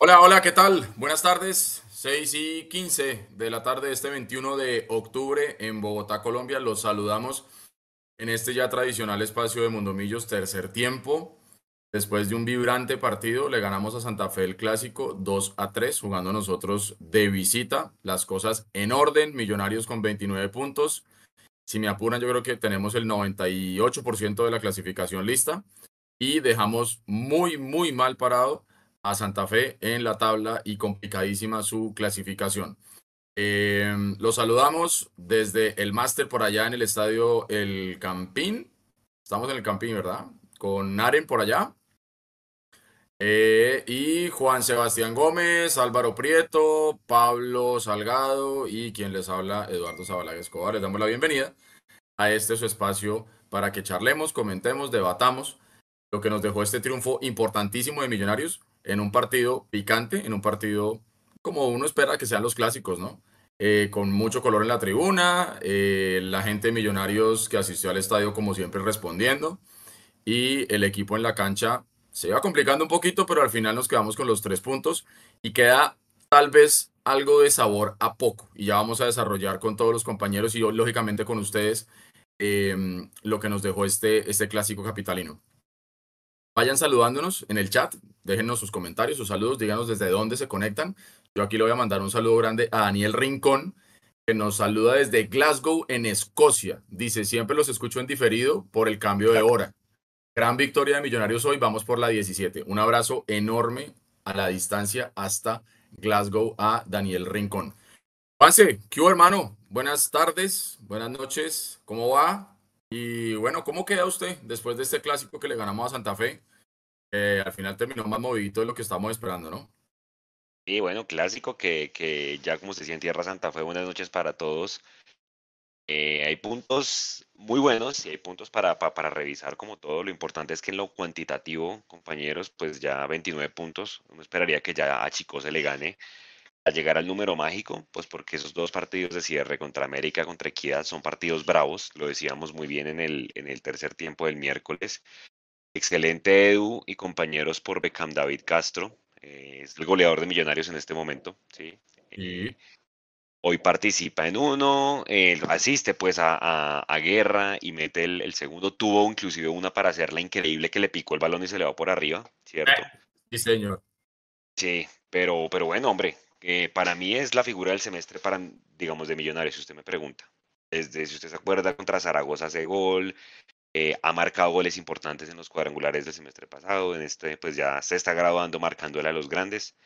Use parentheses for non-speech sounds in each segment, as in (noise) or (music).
Hola, hola, ¿qué tal? Buenas tardes. 6 y 15 de la tarde de este 21 de octubre en Bogotá, Colombia. Los saludamos en este ya tradicional espacio de Mundomillos, tercer tiempo. Después de un vibrante partido, le ganamos a Santa Fe el clásico 2 a 3, jugando nosotros de visita. Las cosas en orden, Millonarios con 29 puntos. Si me apuran, yo creo que tenemos el 98% de la clasificación lista y dejamos muy, muy mal parado a Santa Fe en la tabla y complicadísima su clasificación. Eh, los saludamos desde el máster por allá en el estadio El Campín. Estamos en el Campín, ¿verdad? Con Naren por allá. Eh, y Juan Sebastián Gómez, Álvaro Prieto, Pablo Salgado y quien les habla, Eduardo Zabalaga Escobar. Les damos la bienvenida a este su espacio para que charlemos, comentemos, debatamos lo que nos dejó este triunfo importantísimo de Millonarios en un partido picante, en un partido como uno espera que sean los clásicos, ¿no? Eh, con mucho color en la tribuna, eh, la gente de Millonarios que asistió al estadio como siempre respondiendo y el equipo en la cancha se iba complicando un poquito, pero al final nos quedamos con los tres puntos y queda tal vez algo de sabor a poco y ya vamos a desarrollar con todos los compañeros y lógicamente con ustedes em, lo que nos dejó este, este clásico capitalino. Vayan saludándonos en el chat, déjenos sus comentarios, sus saludos, díganos desde dónde se conectan. Yo aquí le voy a mandar un saludo grande a Daniel Rincón, que nos saluda desde Glasgow, en Escocia. Dice, siempre los escucho en diferido por el cambio de hora. Gran victoria de Millonarios hoy, vamos por la 17. Un abrazo enorme a la distancia hasta Glasgow a Daniel Rincón. Juanse, ¿qué hermano? Buenas tardes, buenas noches, ¿cómo va? Y bueno, ¿cómo queda usted después de este clásico que le ganamos a Santa Fe? Al final terminó más movidito de lo que estábamos esperando, ¿no? Sí, bueno, clásico que, que ya como se decía en Tierra Santa Fe, buenas noches para todos. Eh, hay puntos muy buenos y hay puntos para, para, revisar como todo. Lo importante es que en lo cuantitativo, compañeros, pues ya 29 puntos. Uno esperaría que ya a Chico se le gane a llegar al número mágico, pues porque esos dos partidos de cierre contra América, contra Equidad, son partidos bravos. Lo decíamos muy bien en el, en el tercer tiempo del miércoles. Excelente Edu y compañeros por Beckham David Castro. Eh, es el goleador de Millonarios en este momento. ¿sí? Eh, hoy participa en uno, eh, asiste pues a, a, Guerra y mete el, segundo. Tuvo inclusive una para hacerla increíble que le picó el balón y se le va por arriba, ¿cierto? Sí, señor. Sí, pero, pero bueno, hombre, para mí es la figura del semestre para, digamos, de Millonarios, si usted me pregunta. Desde, si usted se acuerda, contra Zaragoza hace gol, eh, ha marcado goles importantes en los cuadrangulares del semestre pasado. En este, pues ya se está graduando marcándole a los grandes.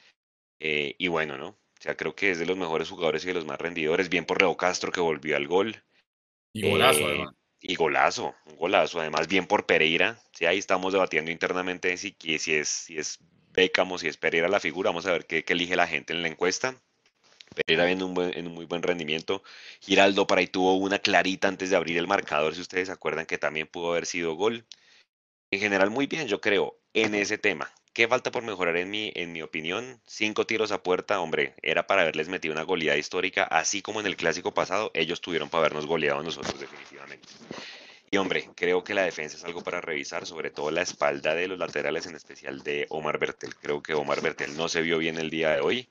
Eh, y bueno, ¿no? O sea, creo que es de los mejores jugadores y de los más rendidores. Bien por Leo Castro que volvió al gol. Y golazo, eh, además. Y golazo, un golazo. Además, bien por Pereira. Sí, ahí estamos debatiendo internamente si, si es, si es Beckham o si es Pereira la figura. Vamos a ver qué elige la gente en la encuesta. Pereira viene un en un muy buen rendimiento. Giraldo para ahí tuvo una clarita antes de abrir el marcador, si ustedes se acuerdan que también pudo haber sido gol. En general, muy bien, yo creo, en ese tema. ¿Qué falta por mejorar en mi, en mi opinión? Cinco tiros a puerta, hombre, era para haberles metido una goleada histórica, así como en el clásico pasado, ellos tuvieron para habernos goleado a nosotros definitivamente. Y hombre, creo que la defensa es algo para revisar, sobre todo la espalda de los laterales, en especial de Omar Bertel. Creo que Omar Bertel no se vio bien el día de hoy.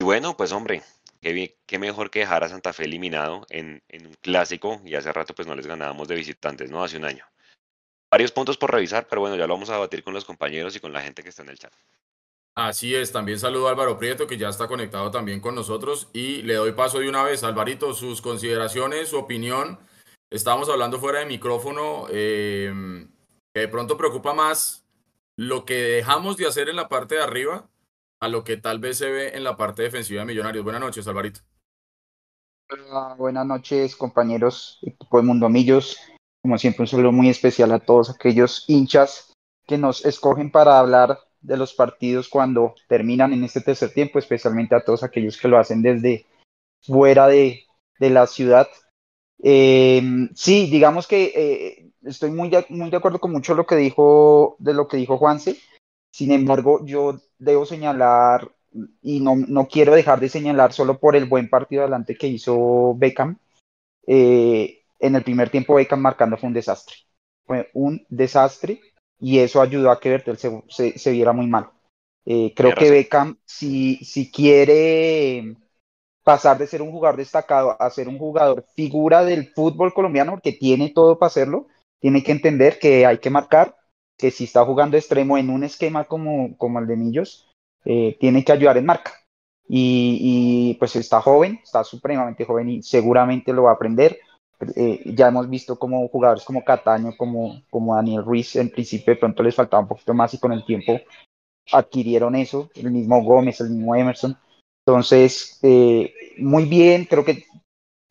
Y bueno, pues hombre, qué, qué mejor que dejar a Santa Fe eliminado en, un clásico y hace rato pues no les ganábamos de visitantes, ¿no? Hace un año. Varios puntos por revisar, pero bueno, ya lo vamos a debatir con los compañeros y con la gente que está en el chat. Así es, también saludo a Álvaro Prieto, que ya está conectado también con nosotros, y le doy paso de una vez. Alvarito, sus consideraciones, su opinión. Estábamos hablando fuera de micrófono, eh, que de pronto preocupa más lo que dejamos de hacer en la parte de arriba a lo que tal vez se ve en la parte defensiva de Millonarios. Buenas noches, Alvarito. buenas noches, compañeros, equipo de Mundo Millos. Como siempre, un saludo muy especial a todos aquellos hinchas que nos escogen para hablar de los partidos cuando terminan en este tercer tiempo, especialmente a todos aquellos que lo hacen desde fuera de, la ciudad. Eh, sí, digamos que eh, estoy muy de, muy de acuerdo con mucho lo que dijo, de lo que dijo Juanse. Sin embargo, yo debo señalar, y no, no quiero dejar de señalar solo por el buen partido adelante que hizo Beckham. Eh, en el primer tiempo Beckham marcando fue un desastre. Fue un desastre y eso ayudó a que Bertel se, se, viera muy mal. Eh, creo que Beckham, si, si quiere pasar de ser un jugador destacado a ser un jugador figura del fútbol colombiano, porque tiene todo para hacerlo, tiene que entender que hay que marcar, que si está jugando extremo en un esquema como, como el de Millos, eh, tiene que ayudar en marca. Y, pues está joven, está supremamente joven y seguramente lo va a aprender. Eh, ya hemos visto como jugadores como Cataño, como, como Daniel Ruiz, en principio pronto les faltaba un poquito más y con el tiempo adquirieron eso, el mismo Gómez, el mismo Emerson. Entonces, eh, muy bien, creo que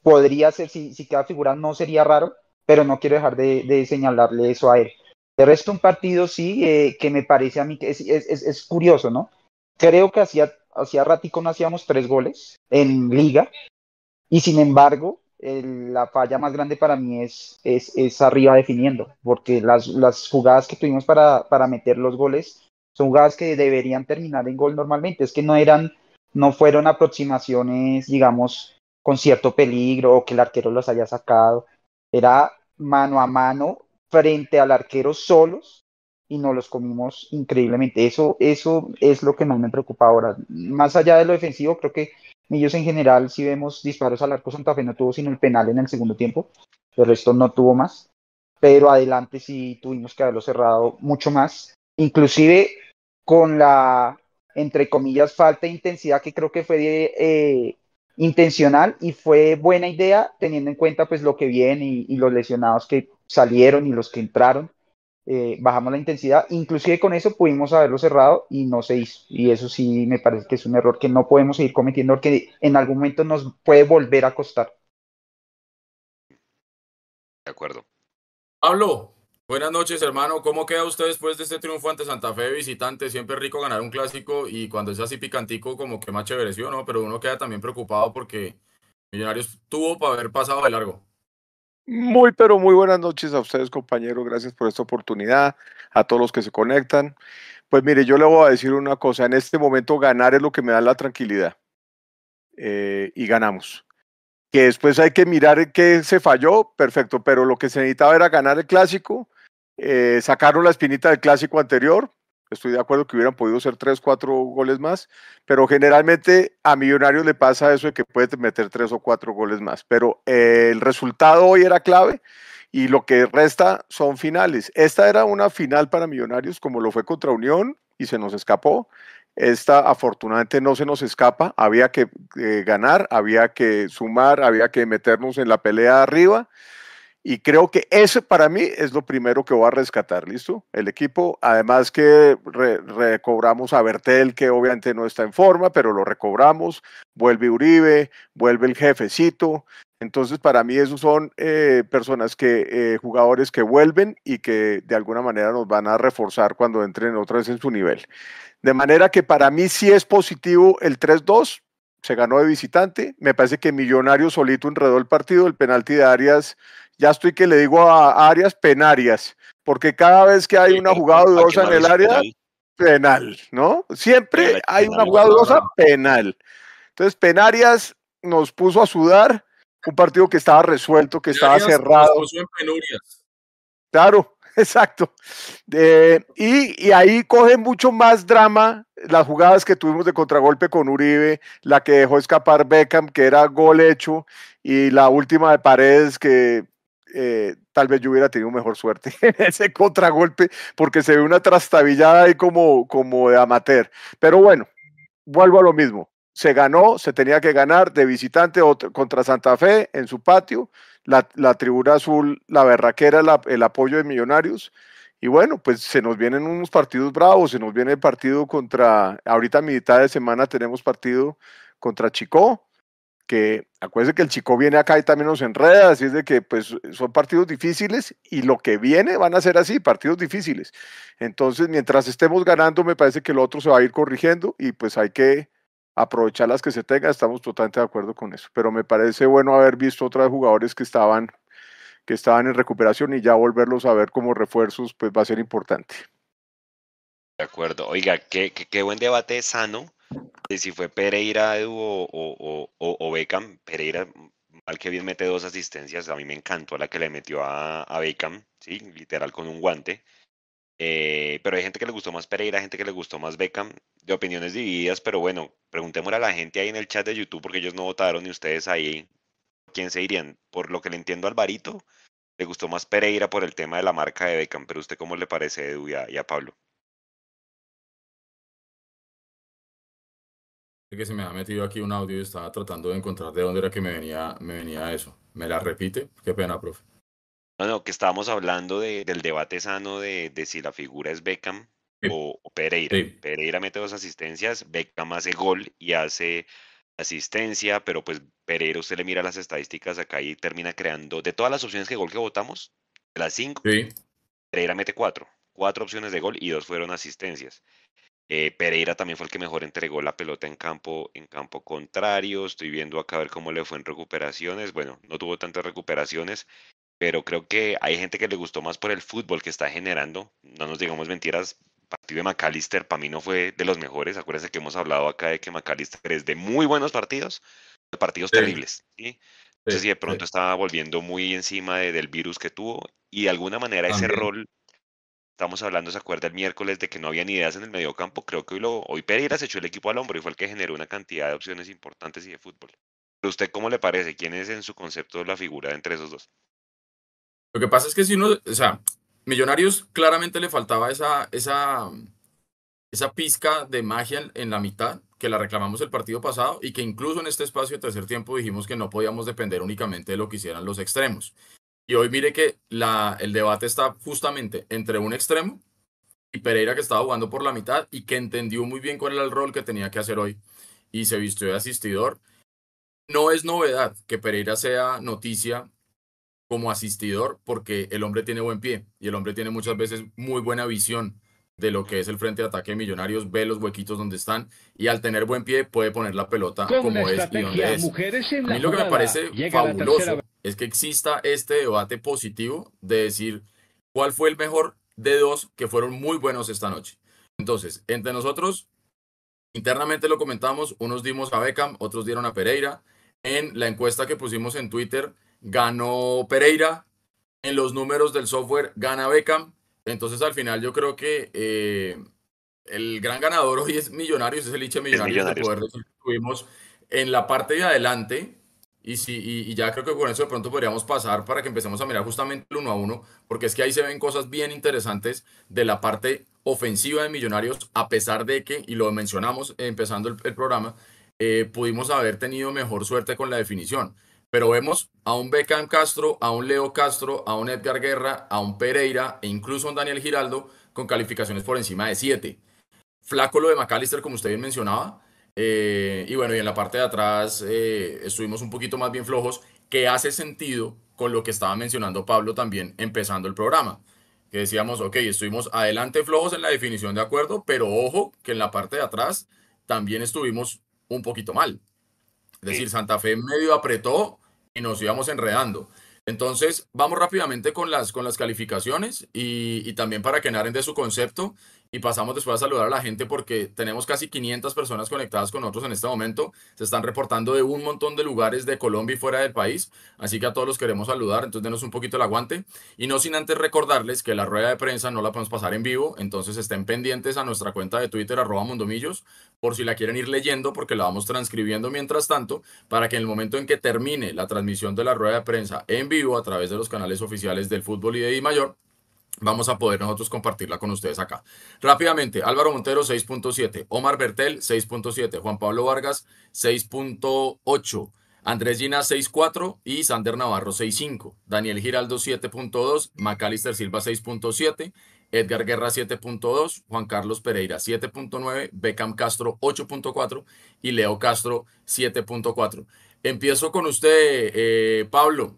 podría ser, si, si queda figura, no sería raro, pero no quiero dejar de, señalarle eso a él. De resto, un partido sí, eh, que me parece a mí que es, es, curioso, ¿no? Creo que hacía, hacía ratico no hacíamos tres goles en liga, y sin embargo, la falla más grande para mí es, es, arriba definiendo, porque las, las jugadas que tuvimos para, para meter los goles son jugadas que deberían terminar en gol normalmente, es que no eran, no fueron aproximaciones, digamos, con cierto peligro o que el arquero los haya sacado, era mano a mano frente al arquero solos y nos los comimos increíblemente. Eso, eso es lo que más me preocupa ahora. Más allá de lo defensivo, creo que Millos en general, si vemos disparos al arco, Santa Fe no tuvo sino el penal en el segundo tiempo, el resto no tuvo más, pero adelante sí tuvimos que haberlo cerrado mucho más. Inclusive con la, entre comillas, falta de intensidad que creo que fue eh, intencional y fue buena idea teniendo en cuenta pues lo que viene y, los lesionados que salieron y los que entraron. Eh, bajamos la intensidad, inclusive con eso pudimos haberlo cerrado y no se hizo. Y eso sí me parece que es un error que no podemos seguir cometiendo porque en algún momento nos puede volver a costar. De acuerdo. Pablo, Buenas noches, hermano. ¿Cómo queda usted después de este triunfo ante Santa Fe visitante? Siempre rico ganar un clásico y cuando es así picantico, como que más chévere, no? Pero uno queda también preocupado porque Millonarios tuvo para haber pasado de largo. Muy, pero muy buenas noches a ustedes, compañeros. Gracias por esta oportunidad. A todos los que se conectan. Pues mire, yo le voy a decir una cosa. En este momento ganar es lo que me da la tranquilidad. Eh, y ganamos que después hay que mirar qué se falló, perfecto, pero lo que se necesitaba era ganar el clásico eh, sacaron la espinita del clásico anterior. Estoy de acuerdo que hubieran podido ser tres, cuatro goles más, pero generalmente a Millonarios le pasa eso de que puede meter tres o cuatro goles más. Pero eh, el resultado hoy era clave y lo que resta son finales. Esta era una final para Millonarios, como lo fue contra Unión y se nos escapó. Esta afortunadamente no se nos escapa, había que eh, ganar, había que sumar, había que meternos en la pelea arriba y creo que eso para mí es lo primero que voy a rescatar, ¿listo? El equipo, además que recobramos a Bertel, que obviamente no está en forma, pero lo recobramos, vuelve Uribe, vuelve el jefecito. Entonces, para mí esos son eh, personas que, eh, jugadores que vuelven y que de alguna manera nos van a reforzar cuando entren otra vez en su nivel. De manera que para mí sí es positivo el 3-2, se ganó de visitante. Me parece que Millonario solito enredó el partido. El penalti de Arias ya estoy que le digo a áreas penarias, porque cada vez que hay una jugada dudosa en el área, penal, ¿no? Siempre hay una jugada dudosa, penal. Entonces, penarias nos puso a sudar un partido que estaba resuelto, que estaba cerrado. Claro, (laughs) exacto. y, y, ahí coge mucho más drama las jugadas que tuvimos de contragolpe con Uribe, la que dejó escapar Beckham, que era gol hecho, y la última de Paredes, que eh, tal vez yo hubiera tenido mejor suerte (laughs) en ese contragolpe, porque se ve una trastabillada ahí como, como de amateur. Pero bueno, vuelvo a lo mismo. Se ganó, se tenía que ganar de visitante contra Santa Fe en su patio. La, la tribuna azul, la berraquera, el apoyo de Millonarios. Y bueno, pues se nos vienen unos partidos bravos, se nos viene el partido contra, ahorita a mitad de semana tenemos partido contra Chico, que acuérdense que el chico viene acá y también nos enreda, así es de que pues son partidos difíciles y lo que viene van a ser así, partidos difíciles. Entonces, mientras estemos ganando, me parece que el otro se va a ir corrigiendo y pues hay que aprovechar las que se tengan, estamos totalmente de acuerdo con eso. Pero me parece bueno haber visto otros jugadores que estaban, que estaban en recuperación y ya volverlos a ver como refuerzos, pues va a ser importante. De acuerdo. Oiga, qué, qué buen debate sano si fue Pereira o, o, o, Beckham, Pereira mal que bien mete dos asistencias, a mí me encantó la que le metió a, a Beckham, ¿sí? literal con un guante. Eh, pero hay gente que le gustó más Pereira, gente que le gustó más Beckham, de opiniones divididas, pero bueno, preguntémosle a la gente ahí en el chat de YouTube, porque ellos no votaron y ustedes ahí, ¿quién se irían? Por lo que le entiendo a Alvarito, le gustó más Pereira por el tema de la marca de Beckham, pero ¿usted cómo le parece, Edu, y a, Pablo? Que se me ha metido aquí un audio y estaba tratando de encontrar de dónde era que me venía, me venía eso. ¿Me la repite? Qué pena, profe. No, no, que estábamos hablando de, del debate sano de, de, si la figura es Beckham o, Pereira. Pereira mete dos asistencias, Beckham hace gol y hace asistencia, pero pues Pereira usted le mira las estadísticas acá y termina creando, de todas las opciones de gol que votamos, de las cinco, Pereira mete cuatro, cuatro opciones de gol y dos fueron asistencias. Eh, Pereira también fue el que mejor entregó la pelota en campo, en campo contrario. Estoy viendo acá a ver cómo le fue en recuperaciones. Bueno, no tuvo tantas recuperaciones, pero creo que hay gente que le gustó más por el fútbol que está generando. No nos digamos mentiras, partido de McAllister para mí no fue de los mejores. Acuérdense que hemos hablado acá de que McAllister es de muy buenos partidos, de partidos terribles. ¿sí? Entonces, si de pronto estaba volviendo muy encima del virus que tuvo y de alguna manera ese rol, estamos hablando, ¿se acuerda el miércoles de que no había ni ideas en el mediocampo? Creo que hoy, lo, hoy Pereira se echó el equipo al hombro y fue el que generó una cantidad de opciones importantes y de fútbol. ¿Pero usted cómo le parece? ¿Quién es en su concepto la figura entre esos dos? Lo que pasa es que si uno, o sea, Millonarios claramente le faltaba esa, esa, esa pizca de magia en la mitad que la reclamamos el partido pasado y que incluso en este espacio de tercer tiempo dijimos que no podíamos depender únicamente de lo que hicieran los extremos. Y hoy mire que la, el debate está justamente entre un extremo y Pereira que estaba jugando por la mitad y que entendió muy bien cuál era el rol que tenía que hacer hoy y se vistió de asistidor. No es novedad que Pereira sea noticia como asistidor porque el hombre tiene buen pie y el hombre tiene muchas veces muy buena visión de lo que es el frente de ataque de Millonarios, ve los huequitos donde están y al tener buen pie puede poner la pelota como es y donde es. A mí lo que me parece fabuloso es que exista este debate positivo de decir cuál fue el mejor de dos que fueron muy buenos esta noche. Entonces, entre nosotros, internamente lo comentamos, unos dimos a Beckham, otros dieron a Pereira. En la encuesta que pusimos en Twitter, ganó Pereira, en los números del software gana Beckham, entonces al final yo creo que eh, el gran ganador hoy es Millonarios, es el hincha Millonarios, de poder que tuvimos en la parte de adelante, y, sí, y, ya creo que con eso de pronto podríamos pasar para que empecemos a mirar justamente el uno a uno, porque es que ahí se ven cosas bien interesantes de la parte ofensiva de Millonarios, a pesar de que, y lo mencionamos empezando el, programa, eh, pudimos haber tenido mejor suerte con la definición pero vemos a un Beckham Castro, a un Leo Castro, a un Edgar Guerra, a un Pereira e incluso a un Daniel Giraldo con calificaciones por encima de 7. Flaco lo de McAllister, como usted bien mencionaba. Eh, y bueno, y en la parte de atrás eh, estuvimos un poquito más bien flojos, que hace sentido con lo que estaba mencionando Pablo también empezando el programa. Que decíamos, ok, estuvimos adelante flojos en la definición de acuerdo, pero ojo que en la parte de atrás también estuvimos un poquito mal. Es decir, Santa Fe medio apretó y nos íbamos enredando. Entonces, vamos rápidamente con las, con las calificaciones y, y también para que naren de su concepto y pasamos después a saludar a la gente porque tenemos casi 500 personas conectadas con nosotros en este momento. Se están reportando de un montón de lugares de Colombia y fuera del país, así que a todos los queremos saludar, entonces denos un poquito el aguante. Y no sin antes recordarles que la rueda de prensa no la podemos pasar en vivo, entonces estén pendientes a nuestra cuenta de Twitter, arroba mundomillos, por si la quieren ir leyendo, porque la vamos transcribiendo mientras tanto, para que en el momento en que termine la transmisión de la rueda de prensa en vivo a través de los canales oficiales del fútbol y de I Mayor, vamos a poder nosotros compartirla con ustedes acá. Rápidamente, Álvaro Montero 6.7, Omar Bertel 6.7, Juan Pablo Vargas 6.8, Andrés Gina 6.4 y Sander Navarro 6.5, Daniel Giraldo 7.2, Macalister Silva 6.7, Edgar Guerra 7.2, Juan Carlos Pereira 7.9, Beckham Castro 8.4 y Leo Castro 7.4. Empiezo con usted, eh, Pablo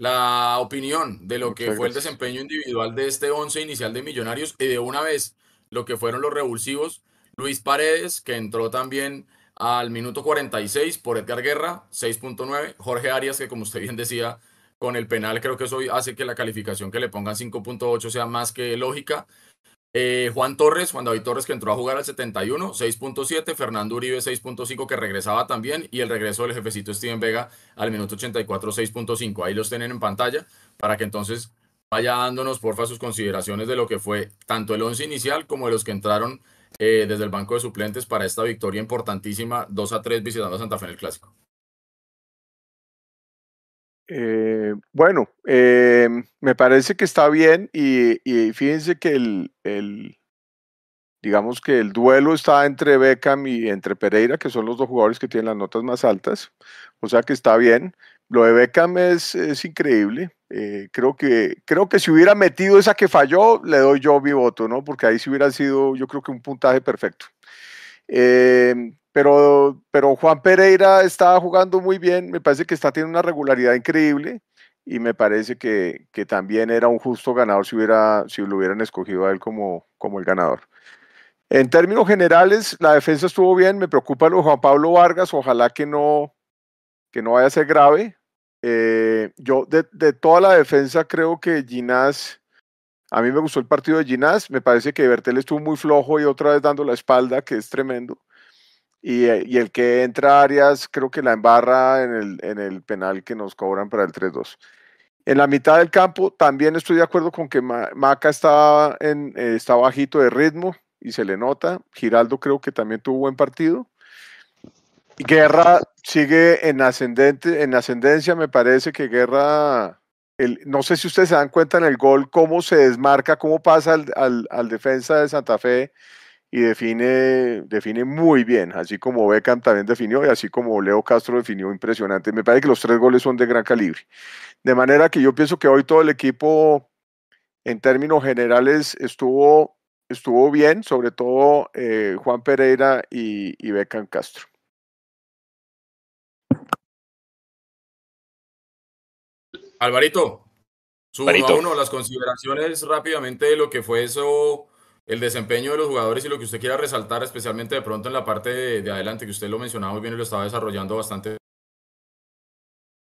la opinión de lo que fue el desempeño individual de este 11 inicial de Millonarios y de una vez lo que fueron los revulsivos. Luis Paredes, que entró también al minuto 46 por Edgar Guerra, 6.9. Jorge Arias, que como usted bien decía, con el penal creo que eso hace que la calificación que le pongan 5.8 sea más que lógica. Eh, Juan Torres, Juan David Torres que entró a jugar al 71, 6.7, Fernando Uribe 6.5 que regresaba también y el regreso del jefecito Steven Vega al minuto 84, 6.5. Ahí los tienen en pantalla para que entonces vaya dándonos, porfa, sus consideraciones de lo que fue tanto el once inicial como de los que entraron eh, desde el banco de suplentes para esta victoria importantísima 2 a 3 visitando a Santa Fe en el Clásico. Eh, bueno, eh, me parece que está bien y, fíjense que el, digamos que el duelo está entre Beckham y entre Pereira, que son los dos jugadores que tienen las notas más altas, o sea que está bien. Lo de Beckham es, increíble. Eh, creo, que, creo que si hubiera metido esa que falló, le doy yo mi voto, ¿no? Porque ahí sí hubiera sido, yo creo que un puntaje perfecto. Pero, pero Juan Pereira estaba jugando muy bien, me parece que está teniendo una regularidad increíble y me parece que, que también era un justo ganador si, hubiera, si lo hubieran escogido a él como, como el ganador. En términos generales, la defensa estuvo bien, me preocupa lo de Juan Pablo Vargas, ojalá que no, que no vaya a ser grave. Eh, yo de, de, toda la defensa creo que Ginás, a mí me gustó el partido de Ginás, me parece que Bertel estuvo muy flojo y otra vez dando la espalda, que es tremendo. Y, eh, y, el que entra a Arias creo que la embarra en el, en el penal que nos cobran para el 3-2. En la mitad del campo también estoy de acuerdo con que Maca está, en, eh, está bajito de ritmo y se le nota. Giraldo creo que también tuvo buen partido. Guerra sigue en ascendente, en ascendencia, me parece que Guerra, el, no sé si ustedes se dan cuenta en el gol cómo se desmarca, cómo pasa al, al defensa de Santa Fe y define, define muy bien, así como Beckham también definió y así como Leo Castro definió impresionante. Me parece que los tres goles son de gran calibre. De manera que yo pienso que hoy todo el equipo, en términos generales, estuvo, estuvo bien, sobre todo eh, Juan Pereira y, y Beckham Castro. Alvarito, su uno, uno, las consideraciones rápidamente de lo que fue eso el desempeño de los jugadores y lo que usted quiera resaltar, especialmente de pronto en la parte de, adelante, que usted lo mencionaba muy bien y lo estaba desarrollando bastante.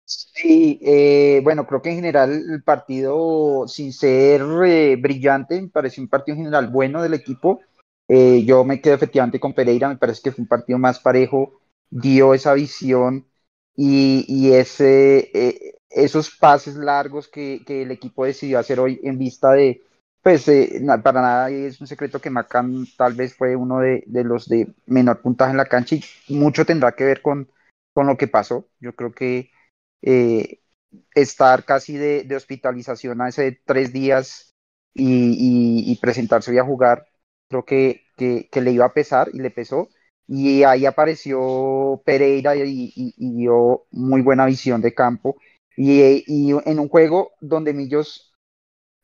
Sí, eh, bueno, creo que en general el partido, sin ser eh, brillante, me pareció un partido en general bueno del equipo. Eh, yo me quedo efectivamente con Pereira, me parece que fue un partido más parejo, dio esa visión y, y ese, esos pases largos que, que el equipo decidió hacer hoy en vista de, pues eh, para nada es un secreto que Macan tal vez fue uno de, los de menor puntaje en la cancha y mucho tendrá que ver con, con lo que pasó. Yo creo que eh, estar casi de, hospitalización hace tres días y, presentarse hoy a jugar, creo que, que, le iba a pesar y le pesó. Y ahí apareció Pereira y, dio muy buena visión de campo. Y, y en un juego donde Millos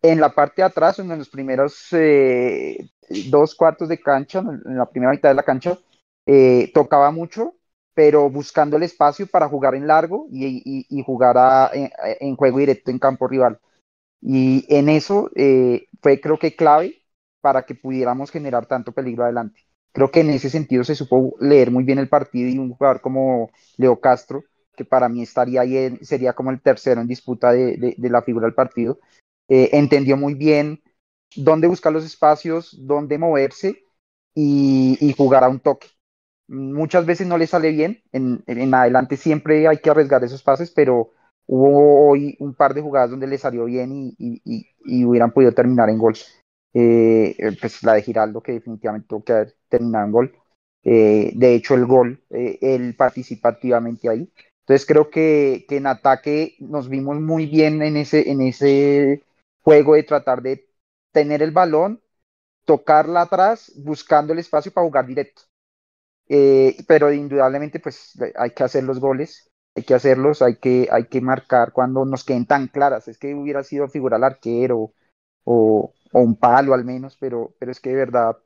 en la parte de atrás, en los primeros eh, dos cuartos de cancha, en la primera mitad de la cancha, eh, tocaba mucho, pero buscando el espacio para jugar en largo y, jugar en, juego directo en campo rival. Y en eso eh, fue creo que clave para que pudiéramos generar tanto peligro adelante. Creo que en ese sentido se supo leer muy bien el partido y un jugador como Leo Castro, que para mí estaría ahí, sería como el tercero en disputa de la figura del partido, eh, entendió muy bien dónde buscar los espacios, dónde moverse y, jugar a un toque. Muchas veces no le sale bien, en, adelante siempre hay que arriesgar esos pases, pero hubo hoy un par de jugadas donde le salió bien y, hubieran podido terminar en gol. Eh, pues la de Giraldo, que definitivamente tuvo que haber terminado en gol. Eh, de hecho, el gol, él participa activamente ahí. Entonces creo que, que, en ataque nos vimos muy bien en ese, en ese juego de tratar de tener el balón, tocarla atrás, buscando el espacio para jugar directo. Eh, pero indudablemente pues hay que hacer los goles, hay que hacerlos, hay que, hay que marcar cuando nos queden tan claras. Es que hubiera sido figura al arquero o, un palo al menos, pero, pero es que de verdad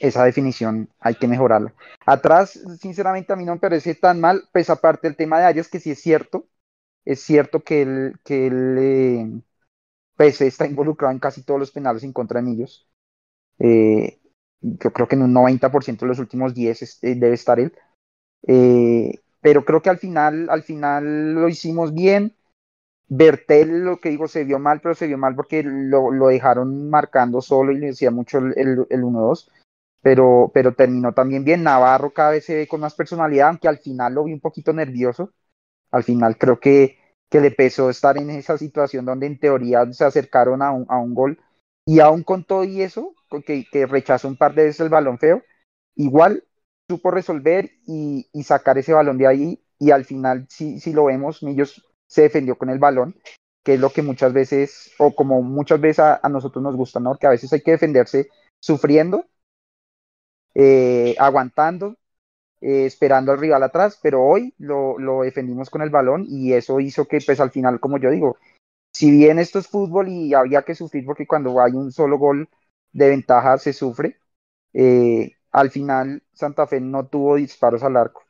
esa definición hay que mejorarla. Atrás, sinceramente, a mí no me parece tan mal, pues aparte el tema de Arias, que sí es cierto, es cierto que él, que él eh, pues está involucrado en casi todos los penales en contra de ellos. Eh, yo creo que en un 90% de los últimos 10 eh, debe estar él. Eh, pero creo que al final, al final lo hicimos bien. Bertel, lo que digo, se vio mal, pero se vio mal porque lo, dejaron marcando solo y le decía mucho el, el, 1-2. Pero, pero terminó también bien. Navarro cada vez se ve con más personalidad, aunque al final lo vi un poquito nervioso. Al final creo que que le pesó estar en esa situación donde en teoría se acercaron a un, a un gol y aún con todo y eso, que, que, rechazó un par de veces el balón feo, igual supo resolver y, y sacar ese balón de ahí y al final, si, si lo vemos, Millos se defendió con el balón, que es lo que muchas veces, o como muchas veces a, a nosotros nos gusta, ¿no? Que a veces hay que defenderse sufriendo, eh, aguantando, eh, esperando al rival atrás, pero hoy lo, lo, defendimos con el balón y eso hizo que, pues al final, como yo digo, si bien esto es fútbol y había que sufrir porque cuando hay un solo gol de ventaja se sufre, eh, al final Santa Fe no tuvo disparos al arco,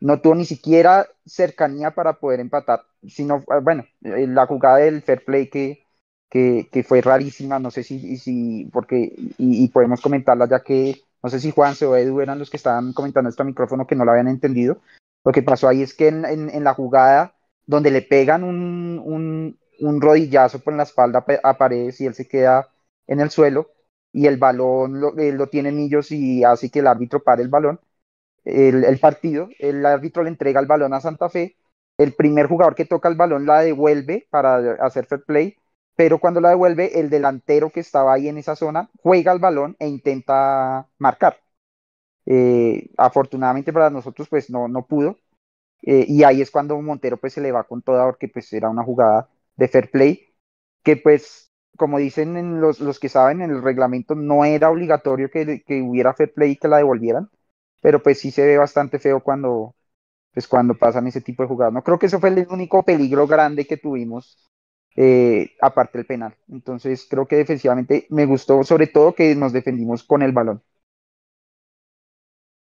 no tuvo ni siquiera cercanía para poder empatar, sino, bueno, la jugada del fair play que, que, que fue rarísima, no sé si, si porque, y podemos comentarla ya que no sé si Juan o Edu eran los que estaban comentando esto a micrófono que no lo habían entendido. Lo que pasó ahí es que en, la jugada donde le pegan un, rodillazo por la espalda a Paredes y él se queda en el suelo y el balón lo, lo tiene Millos y hace que el árbitro pare el balón, el, el, partido, el árbitro le entrega el balón a Santa Fe, el primer jugador que toca el balón la devuelve para hacer fair play pero cuando la devuelve, el delantero que estaba ahí en esa zona juega el balón e intenta marcar. Eh, afortunadamente para nosotros, pues no, no pudo. Eh, y ahí es cuando Montero pues se le va con toda porque pues era una jugada de fair play que pues como dicen en los, los que saben en el reglamento no era obligatorio que, que, hubiera fair play y que la devolvieran pero pues sí se ve bastante feo cuando pues cuando pasan ese tipo de jugadas no creo que eso fue el único peligro grande que tuvimos eh, aparte del penal. Entonces creo que defensivamente me gustó sobre todo que nos defendimos con el balón.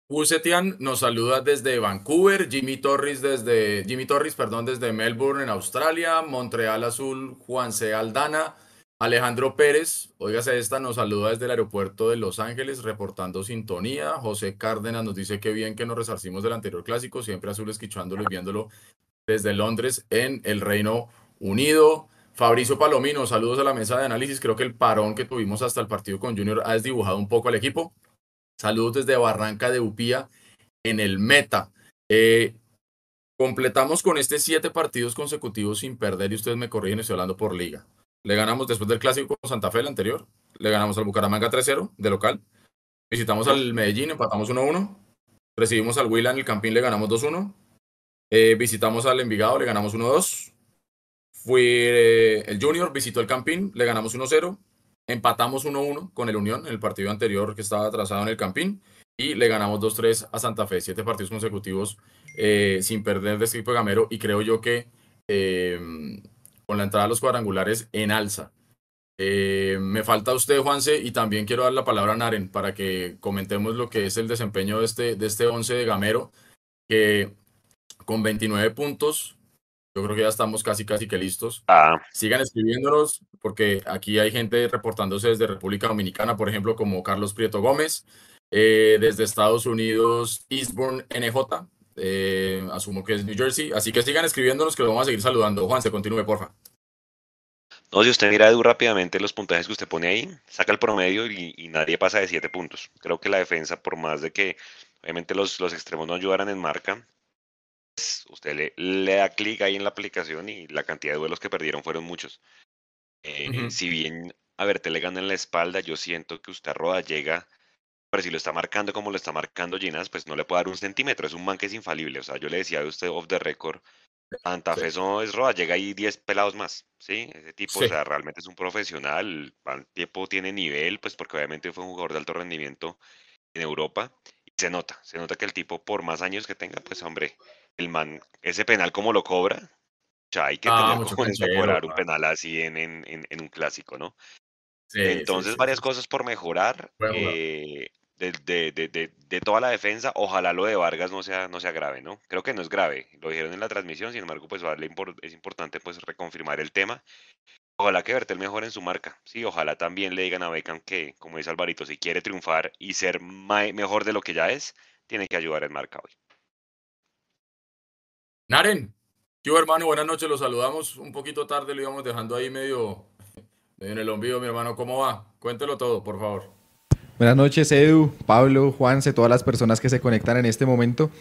Usetian nos saluda desde Vancouver, Jimmy Torres desde Jimmy Torres, perdón, desde Melbourne en Australia, Montreal Azul, Juan C. Aldana, Alejandro Pérez, óigase esta, nos saluda desde el aeropuerto de Los Ángeles, reportando sintonía. José Cárdenas nos dice que bien que nos resarcimos del anterior clásico, siempre azul escuchándolo y viéndolo desde Londres en el Reino Unido. Fabricio Palomino, saludos a la mesa de análisis. Creo que el parón que tuvimos hasta el partido con Junior ha desdibujado un poco al equipo. Saludos desde Barranca de Upía en el Meta. Eh, completamos con este siete partidos consecutivos sin perder y ustedes me corrigen, estoy hablando por liga. Le ganamos después del clásico con Santa Fe, el anterior. Le ganamos al Bucaramanga 3-0 de local. Visitamos al Medellín, empatamos 1-1. Recibimos al Huila en el Campín, le ganamos 2-1. Eh, visitamos al Envigado, le ganamos 1-2. Fue el Junior, visitó el Campín, le ganamos 1-0, empatamos 1-1 con el Unión en el partido anterior que estaba atrasado en el Campín y le ganamos 2-3 a Santa Fe, siete partidos consecutivos eh, sin perder de este equipo de Gamero y creo yo que eh, con la entrada a los cuadrangulares en alza. Eh, me falta usted, Juanse, y también quiero dar la palabra a Naren para que comentemos lo que es el desempeño de este, de este 11 de Gamero, que con 29 puntos yo creo que ya estamos casi, casi que listos. Ah. Sigan escribiéndonos, porque aquí hay gente reportándose desde República Dominicana, por ejemplo, como Carlos Prieto Gómez, eh, desde Estados Unidos, Eastbourne NJ, eh, asumo que es New Jersey. Así que sigan escribiéndonos, que lo vamos a seguir saludando. Juan, se continúe, porfa. No, si usted mira Edu rápidamente los puntajes que usted pone ahí, saca el promedio y, y nadie pasa de 7 puntos. Creo que la defensa, por más de que obviamente los, los extremos no ayudaran en marca, usted le, le da clic ahí en la aplicación y la cantidad de duelos que perdieron fueron muchos. Eh, uh -huh. Si bien a ver, te le gana en la espalda, yo siento que usted Roda llega, pero si lo está marcando como lo está marcando Ginas, pues no le puede dar un centímetro, es un man que es infalible. O sea, yo le decía a usted off the record, Santa Fe sí. no es Roda, llega ahí 10 pelados más, ¿sí? Ese tipo, sí. o sea, realmente es un profesional, al tiempo tiene nivel, pues porque obviamente fue un jugador de alto rendimiento en Europa, y se nota, se nota que el tipo, por más años que tenga, pues hombre, el man, ese penal como lo cobra, o sea, hay que ah, tener cojones de cobrar un penal así en, en, en, un clásico, ¿no? Sí, Entonces, sí, varias cosas por mejorar. Eh, de, de, de, de, toda la defensa, ojalá lo de Vargas no sea, no sea grave, ¿no? Creo que no es grave, lo dijeron en la transmisión, sin embargo, pues vale, es importante pues reconfirmar el tema. Ojalá que Bertel mejore en su marca, sí, ojalá también le digan a Beckham que, como dice Alvarito, si quiere triunfar y ser mejor de lo que ya es, tiene que ayudar en marca hoy. Naren, yo hermano, buenas noches, los saludamos un poquito tarde, lo íbamos dejando ahí medio, medio en el ombligo, mi hermano, ¿cómo va? Cuéntelo todo, por favor. Buenas noches, Edu, Pablo, Juanse, todas las personas que se conectan en este momento.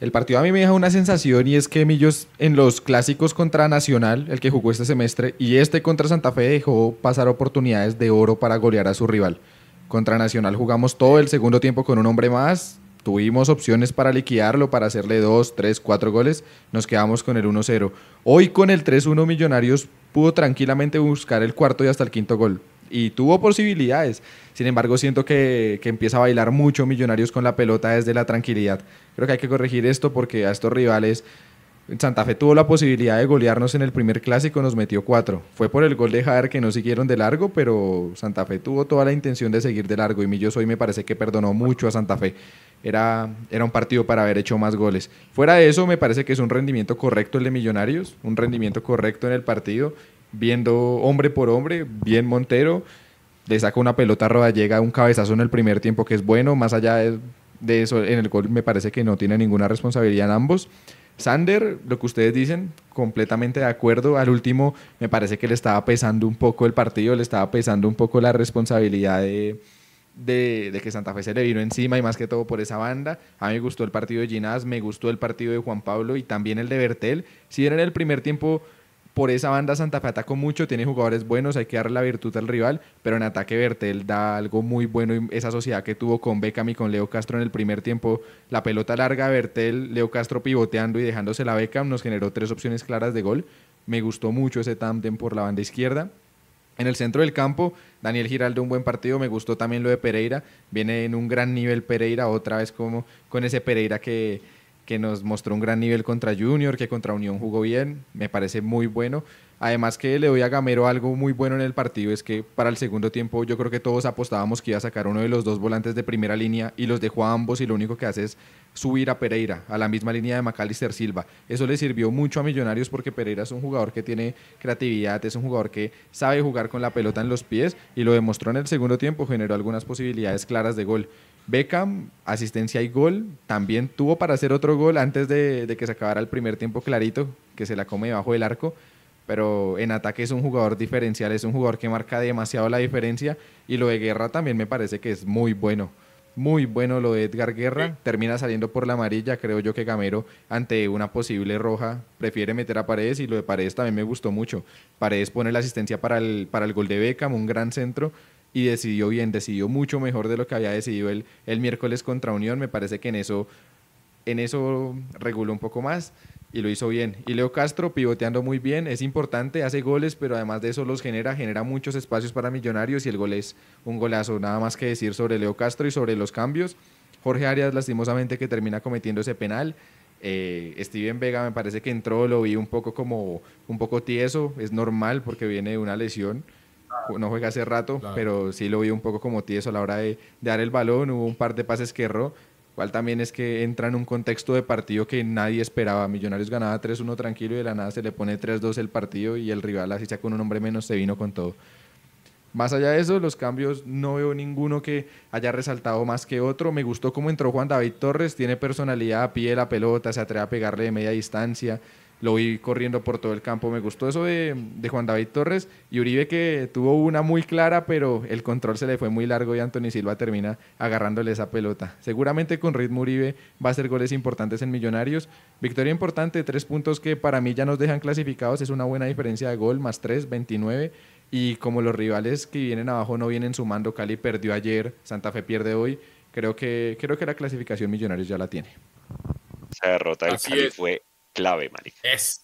El partido a mí me deja una sensación y es que Millos en los clásicos contra Nacional, el que jugó este semestre, y este contra Santa Fe dejó pasar oportunidades de oro para golear a su rival. Contra Nacional jugamos todo el segundo tiempo con un hombre más, tuvimos opciones para liquidarlo, para hacerle dos, tres, cuatro goles, nos quedamos con el 1-0. Hoy con el 3-1 Millonarios pudo tranquilamente buscar el cuarto y hasta el quinto gol y tuvo posibilidades. Sin embargo, siento que, que, empieza a bailar mucho Millonarios con la pelota desde la tranquilidad. Creo que hay que corregir esto porque a estos rivales, Santa Fe tuvo la posibilidad de golearnos en el primer clásico, nos metió cuatro. Fue por el gol de Jader que no siguieron de largo, pero Santa Fe tuvo toda la intención de seguir de largo y Millos hoy me parece que perdonó mucho a Santa Fe. Era, era un partido para haber hecho más goles. Fuera de eso, me parece que es un rendimiento correcto el de Millonarios, un rendimiento correcto en el partido viendo hombre por hombre, bien Montero, le saca una pelota roda, llega un cabezazo en el primer tiempo que es bueno, más allá de, eso, en el gol me parece que no tiene ninguna responsabilidad en ambos. Sander, lo que ustedes dicen, completamente de acuerdo. Al último, me parece que le estaba pesando un poco el partido, le estaba pesando un poco la responsabilidad de, de, que Santa Fe se le vino encima y más que todo por esa banda. A mí me gustó el partido de Ginás, me gustó el partido de Juan Pablo y también el de Bertel. Si era en el primer tiempo por esa banda Santa Fe atacó mucho, tiene jugadores buenos, hay que darle la virtud al rival, pero en ataque Bertel da algo muy bueno esa sociedad que tuvo con Beckham y con Leo Castro en el primer tiempo, la pelota larga, Bertel, Leo Castro pivoteando y dejándose la Beckham, nos generó tres opciones claras de gol. Me gustó mucho ese tándem por la banda izquierda. En el centro del campo, Daniel Giraldo, un buen partido. Me gustó también lo de Pereira. Viene en un gran nivel Pereira, otra vez como con ese Pereira que, que nos mostró un gran nivel contra Junior, que contra Unión jugó bien, me parece muy bueno. Además que le doy a Gamero algo muy bueno en el partido, es que para el segundo tiempo yo creo que todos apostábamos que iba a sacar uno de los dos volantes de primera línea y los dejó a ambos y lo único que hace es subir a Pereira, a la misma línea de Macalister Silva. Eso le sirvió mucho a Millonarios porque Pereira es un jugador que tiene creatividad, es un jugador que sabe jugar con la pelota en los pies y lo demostró en el segundo tiempo, generó algunas posibilidades claras de gol. Beckham, asistencia y gol, también tuvo para hacer otro gol antes de, que se acabara el primer tiempo clarito, que se la come debajo del arco, pero en ataque es un jugador diferencial, es un jugador que marca demasiado la diferencia y lo de Guerra también me parece que es muy bueno. Muy bueno lo de Edgar Guerra, termina saliendo por la amarilla, creo yo que Gamero ante una posible roja prefiere meter a Paredes y lo de Paredes también me gustó mucho. Paredes pone la asistencia para el, para el gol de Beckham, un gran centro y decidió bien, decidió mucho mejor de lo que había decidido el, el miércoles contra Unión. Me parece que en eso, en eso reguló un poco más y lo hizo bien. Y Leo Castro pivoteando muy bien, es importante, hace goles, pero además de eso los genera, genera muchos espacios para Millonarios y el gol es un golazo. Nada más que decir sobre Leo Castro y sobre los cambios. Jorge Arias lastimosamente que termina cometiendo ese penal. Eh, Steven Vega me parece que entró, lo vi un poco como un poco tieso, es normal porque viene de una lesión no juega hace rato, pero sí lo vi un poco como tieso a la hora de, dar el balón, hubo un par de pases que erró, cual también es que entra en un contexto de partido que nadie esperaba. Millonarios ganaba 3-1 tranquilo y de la nada se le pone 3-2 el partido y el rival así sea con un hombre menos se vino con todo. Más allá de eso, los cambios no veo ninguno que haya resaltado más que otro. Me gustó cómo entró Juan David Torres, tiene personalidad, pie la pelota, se atreve a pegarle de media distancia lo vi corriendo por todo el campo. Me gustó eso de, Juan David Torres y Uribe que tuvo una muy clara, pero el control se le fue muy largo y Anthony Silva termina agarrándole esa pelota. Seguramente con ritmo Uribe va a hacer goles importantes en Millonarios. Victoria importante, tres puntos que para mí ya nos dejan clasificados. Es una buena diferencia de gol, más tres, 29. Y como los rivales que vienen abajo no vienen sumando, Cali perdió ayer, Santa Fe pierde hoy. Creo que, creo que la clasificación Millonarios ya la tiene. Esa derrota del Cali fue clave, marica. Eso,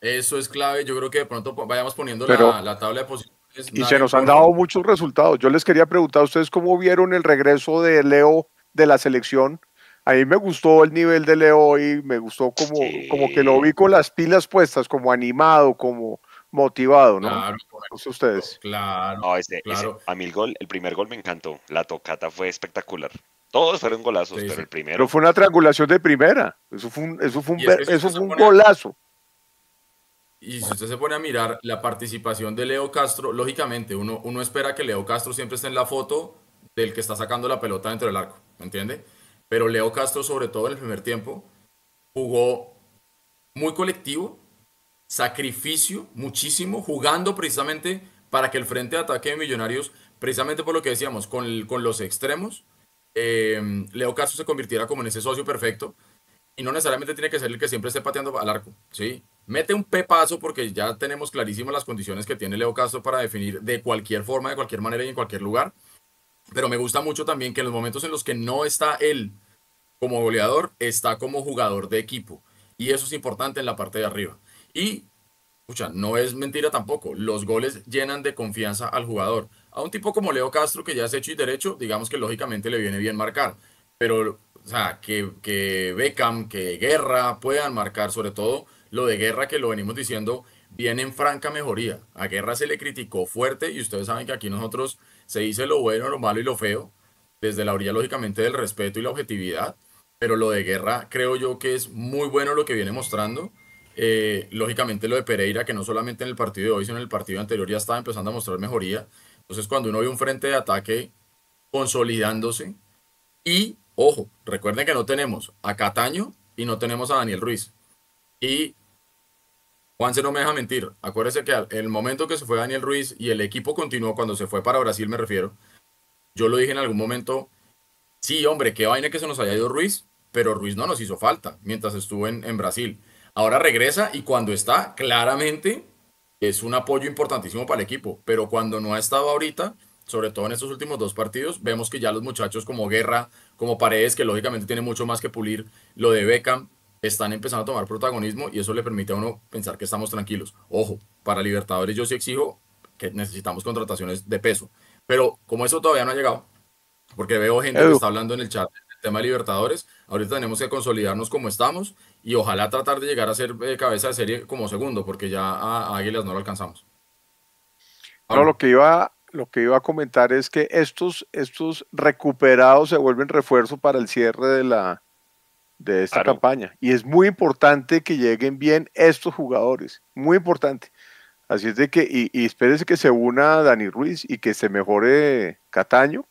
eso es clave. Yo creo que de pronto vayamos poniendo la, tabla de posiciones. Y se nos han dado muchos resultados. Yo les quería preguntar a ustedes cómo vieron el regreso de Leo de la selección. A mí me gustó el nivel de Leo y me gustó como, como que lo vi con las pilas puestas, como animado, como motivado, ¿no? Claro, no sé ustedes. Claro, claro. a mí el gol, el primer gol me encantó. La tocata fue espectacular. Todos fueron golazos, pero el primero. Pero fue una triangulación de primera. Eso fue un, eso fue un, eso fue un golazo. Y si usted se pone a mirar la participación de Leo Castro, lógicamente uno, uno espera que Leo Castro siempre esté en la foto del que está sacando la pelota dentro del arco, ¿me entiende? Pero Leo Castro, sobre todo en el primer tiempo, jugó muy colectivo, sacrificio muchísimo, jugando precisamente para que el frente de ataque de Millonarios, precisamente por lo que decíamos, con, con los extremos, Em, Leo Castro se convirtiera como en ese socio perfecto. y no necesariamente tiene que ser el que siempre esté pateando al arco, ¿sí? Mete un pepazo porque ya tenemos clarísimas las condiciones que tiene Leo Castro para definir de cualquier forma, de cualquier manera y en cualquier lugar. Pero me gusta mucho también que en los momentos en los que no está él como goleador, está como jugador de equipo. Y eso es importante en la parte de arriba. Y, escucha, no es mentira tampoco. Los goles llenan de confianza al jugador. A un tipo como Leo Castro, que ya es hecho y derecho, digamos que lógicamente le viene bien marcar. Pero, o sea, que, que Beckham, que Guerra puedan marcar, sobre todo lo de Guerra, que lo venimos diciendo, viene en franca mejoría. A Guerra se le criticó fuerte y ustedes saben que aquí nosotros se dice lo bueno, lo malo y lo feo, desde la orilla lógicamente del respeto y la objetividad pero lo de Guerra creo yo que es muy bueno lo que viene mostrando. Eh, lógicamente lo de Pereira, que no solamente en el partido de hoy, sino en el partido anterior ya estaba empezando a mostrar mejoría. Entonces cuando uno ve un frente de ataque consolidándose y, ojo, recuerden que no tenemos a Cataño y no tenemos a Daniel Ruiz. Y Juan se no me deja mentir. Acuérdese que el momento que se fue Daniel Ruiz y el equipo continuó cuando se fue para Brasil, me refiero. Yo lo dije en algún momento. Sí, hombre, qué vaina que se nos haya ido Ruiz, pero Ruiz no nos hizo falta mientras estuvo en, Brasil. Ahora regresa y cuando está, claramente es un apoyo importantísimo para el equipo, pero cuando no ha estado ahorita, sobre todo en estos últimos dos partidos, vemos que ya los muchachos como Guerra, como Paredes, que lógicamente tiene mucho más que pulir, lo de Beckham, están empezando a tomar protagonismo y eso le permite a uno pensar que estamos tranquilos. Ojo, para Libertadores yo sí exijo que necesitamos contrataciones de peso, pero como eso todavía no ha llegado, porque veo gente que está hablando en el chat tema de Libertadores. Ahorita tenemos que consolidarnos como estamos y ojalá tratar de llegar a ser eh, cabeza de serie como segundo, porque ya a, Águilas no lo alcanzamos. Ahora lo que iba lo que iba a comentar es que estos, estos recuperados se vuelven refuerzo para el cierre de la de esta campaña. Y es muy importante que lleguen bien estos jugadores, muy importante. Así es de que, y, y espérese que se una Dani Ruiz y que se mejore Cataño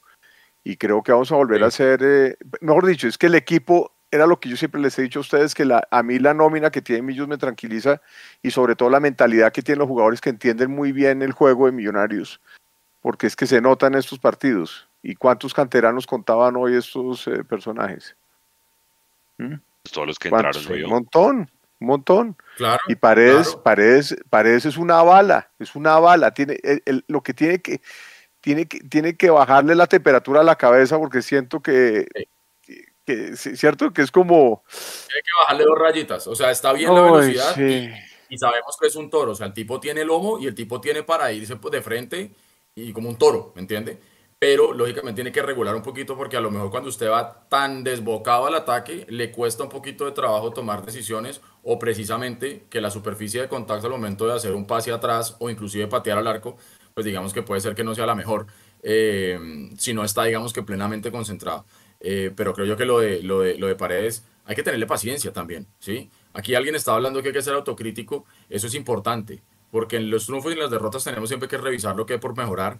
y creo que vamos a volver a ser, eh, mejor dicho, es que el equipo era lo que yo siempre les he dicho a ustedes, que la, a mí la nómina que tiene Millos me tranquiliza y sobre todo la mentalidad que tienen los jugadores que entienden muy bien el juego de Millonarios, porque es que se notan estos partidos. ¿Y cuántos canteranos contaban hoy estos eh, personajes? ¿Mm? Todos los que entraron. Un montón, un montón. Claro, y Paredes, Paredes, Paredes es una bala, es una bala. Tiene, lo que tiene que tiene que, tiene que bajarle la temperatura a la cabeza porque siento que, que, cierto que es como... Tiene que bajarle dos rayitas, o sea, está bien la velocidad y, sabemos que es un toro, o sea, el tipo tiene lomo y el tipo tiene para irse pues, de frente y como un toro, ¿me entiende? Pero lógicamente tiene que regular un poquito porque a lo mejor cuando usted va tan desbocado al ataque le cuesta un poquito de trabajo tomar decisiones o precisamente que la superficie de contacto al momento de hacer un pase atrás o inclusive patear al arco pues digamos que puede ser que no sea la mejor eh, si no está, digamos que plenamente concentrado. Eh, pero creo yo que lo de, lo, de, lo de Paredes hay que tenerle paciencia también, ¿sí? Aquí alguien estaba hablando que hay que ser autocrítico, eso es importante, porque en los triunfos y en las derrotas tenemos siempre que revisar lo que hay por mejorar.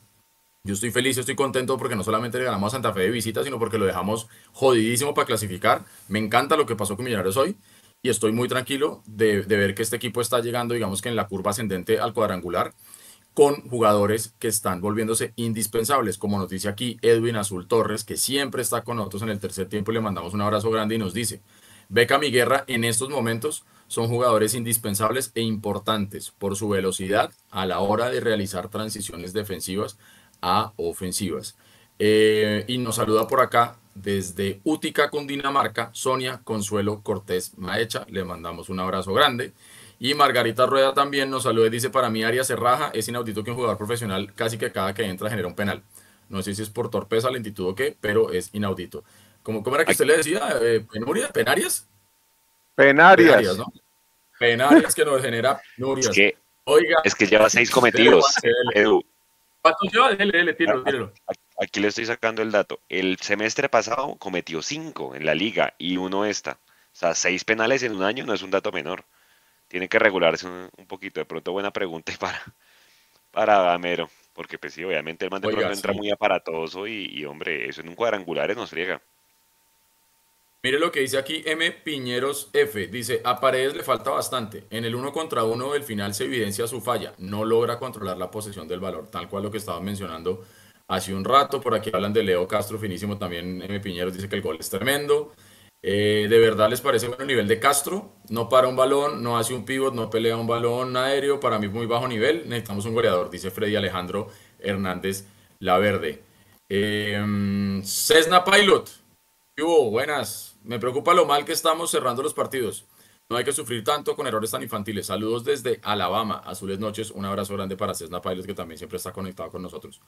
Yo estoy feliz, estoy contento porque no solamente le ganamos a Santa Fe de visita, sino porque lo dejamos jodidísimo para clasificar. Me encanta lo que pasó con Millonarios hoy y estoy muy tranquilo de, de ver que este equipo está llegando, digamos que en la curva ascendente al cuadrangular con jugadores que están volviéndose indispensables, como nos dice aquí Edwin Azul Torres, que siempre está con nosotros en el tercer tiempo, le mandamos un abrazo grande y nos dice, Beca mi Guerra en estos momentos son jugadores indispensables e importantes por su velocidad a la hora de realizar transiciones defensivas a ofensivas. Eh, y nos saluda por acá desde Útica, Cundinamarca, Sonia Consuelo Cortés Maecha. Le mandamos un abrazo grande. Y Margarita Rueda también nos saluda y dice, para mí Arias Serraja es inaudito que un jugador profesional casi que cada que entra genera un penal. No sé si es por torpeza, lentitud o qué, pero es inaudito. ¿Cómo, cómo era que usted le decía? Eh, ¿Penarias? Penarias. ¿no? Penarias que nos genera penurias. Es que, Oiga, es que lleva seis cometidos. Aquí le estoy sacando el dato. El semestre pasado cometió cinco en la liga y uno esta. O sea, seis penales en un año no es un dato menor tiene que regularse un, poquito. De pronto, buena pregunta para, (laughs) para Gamero, porque pues sí, obviamente el man de pronto entra muy aparatoso y, y, hombre, eso en un cuadrangular nos friega. Mire lo que dice aquí M. Piñeros F. Dice, a Paredes le falta bastante. En el uno contra uno del final se evidencia su falla. No logra controlar la posesión del valor, tal cual lo que estaba mencionando hace un rato. Por aquí hablan de Leo Castro, finísimo también. M. Piñeros dice que el gol es tremendo. Eh, ¿De verdad les parece bueno el nivel de Castro? No para un balón, no hace un pivot, no pelea un balón aéreo. Para mí muy bajo nivel. Necesitamos un goleador, dice Freddy Alejandro Hernández La Verde. Eh, Cessna Pilot. Buenas. Me preocupa lo mal que estamos cerrando los partidos. No hay que sufrir tanto con errores tan infantiles. Saludos desde Alabama. Azules noches. Un abrazo grande para Cessna Pilot, que también siempre está conectado con nosotros.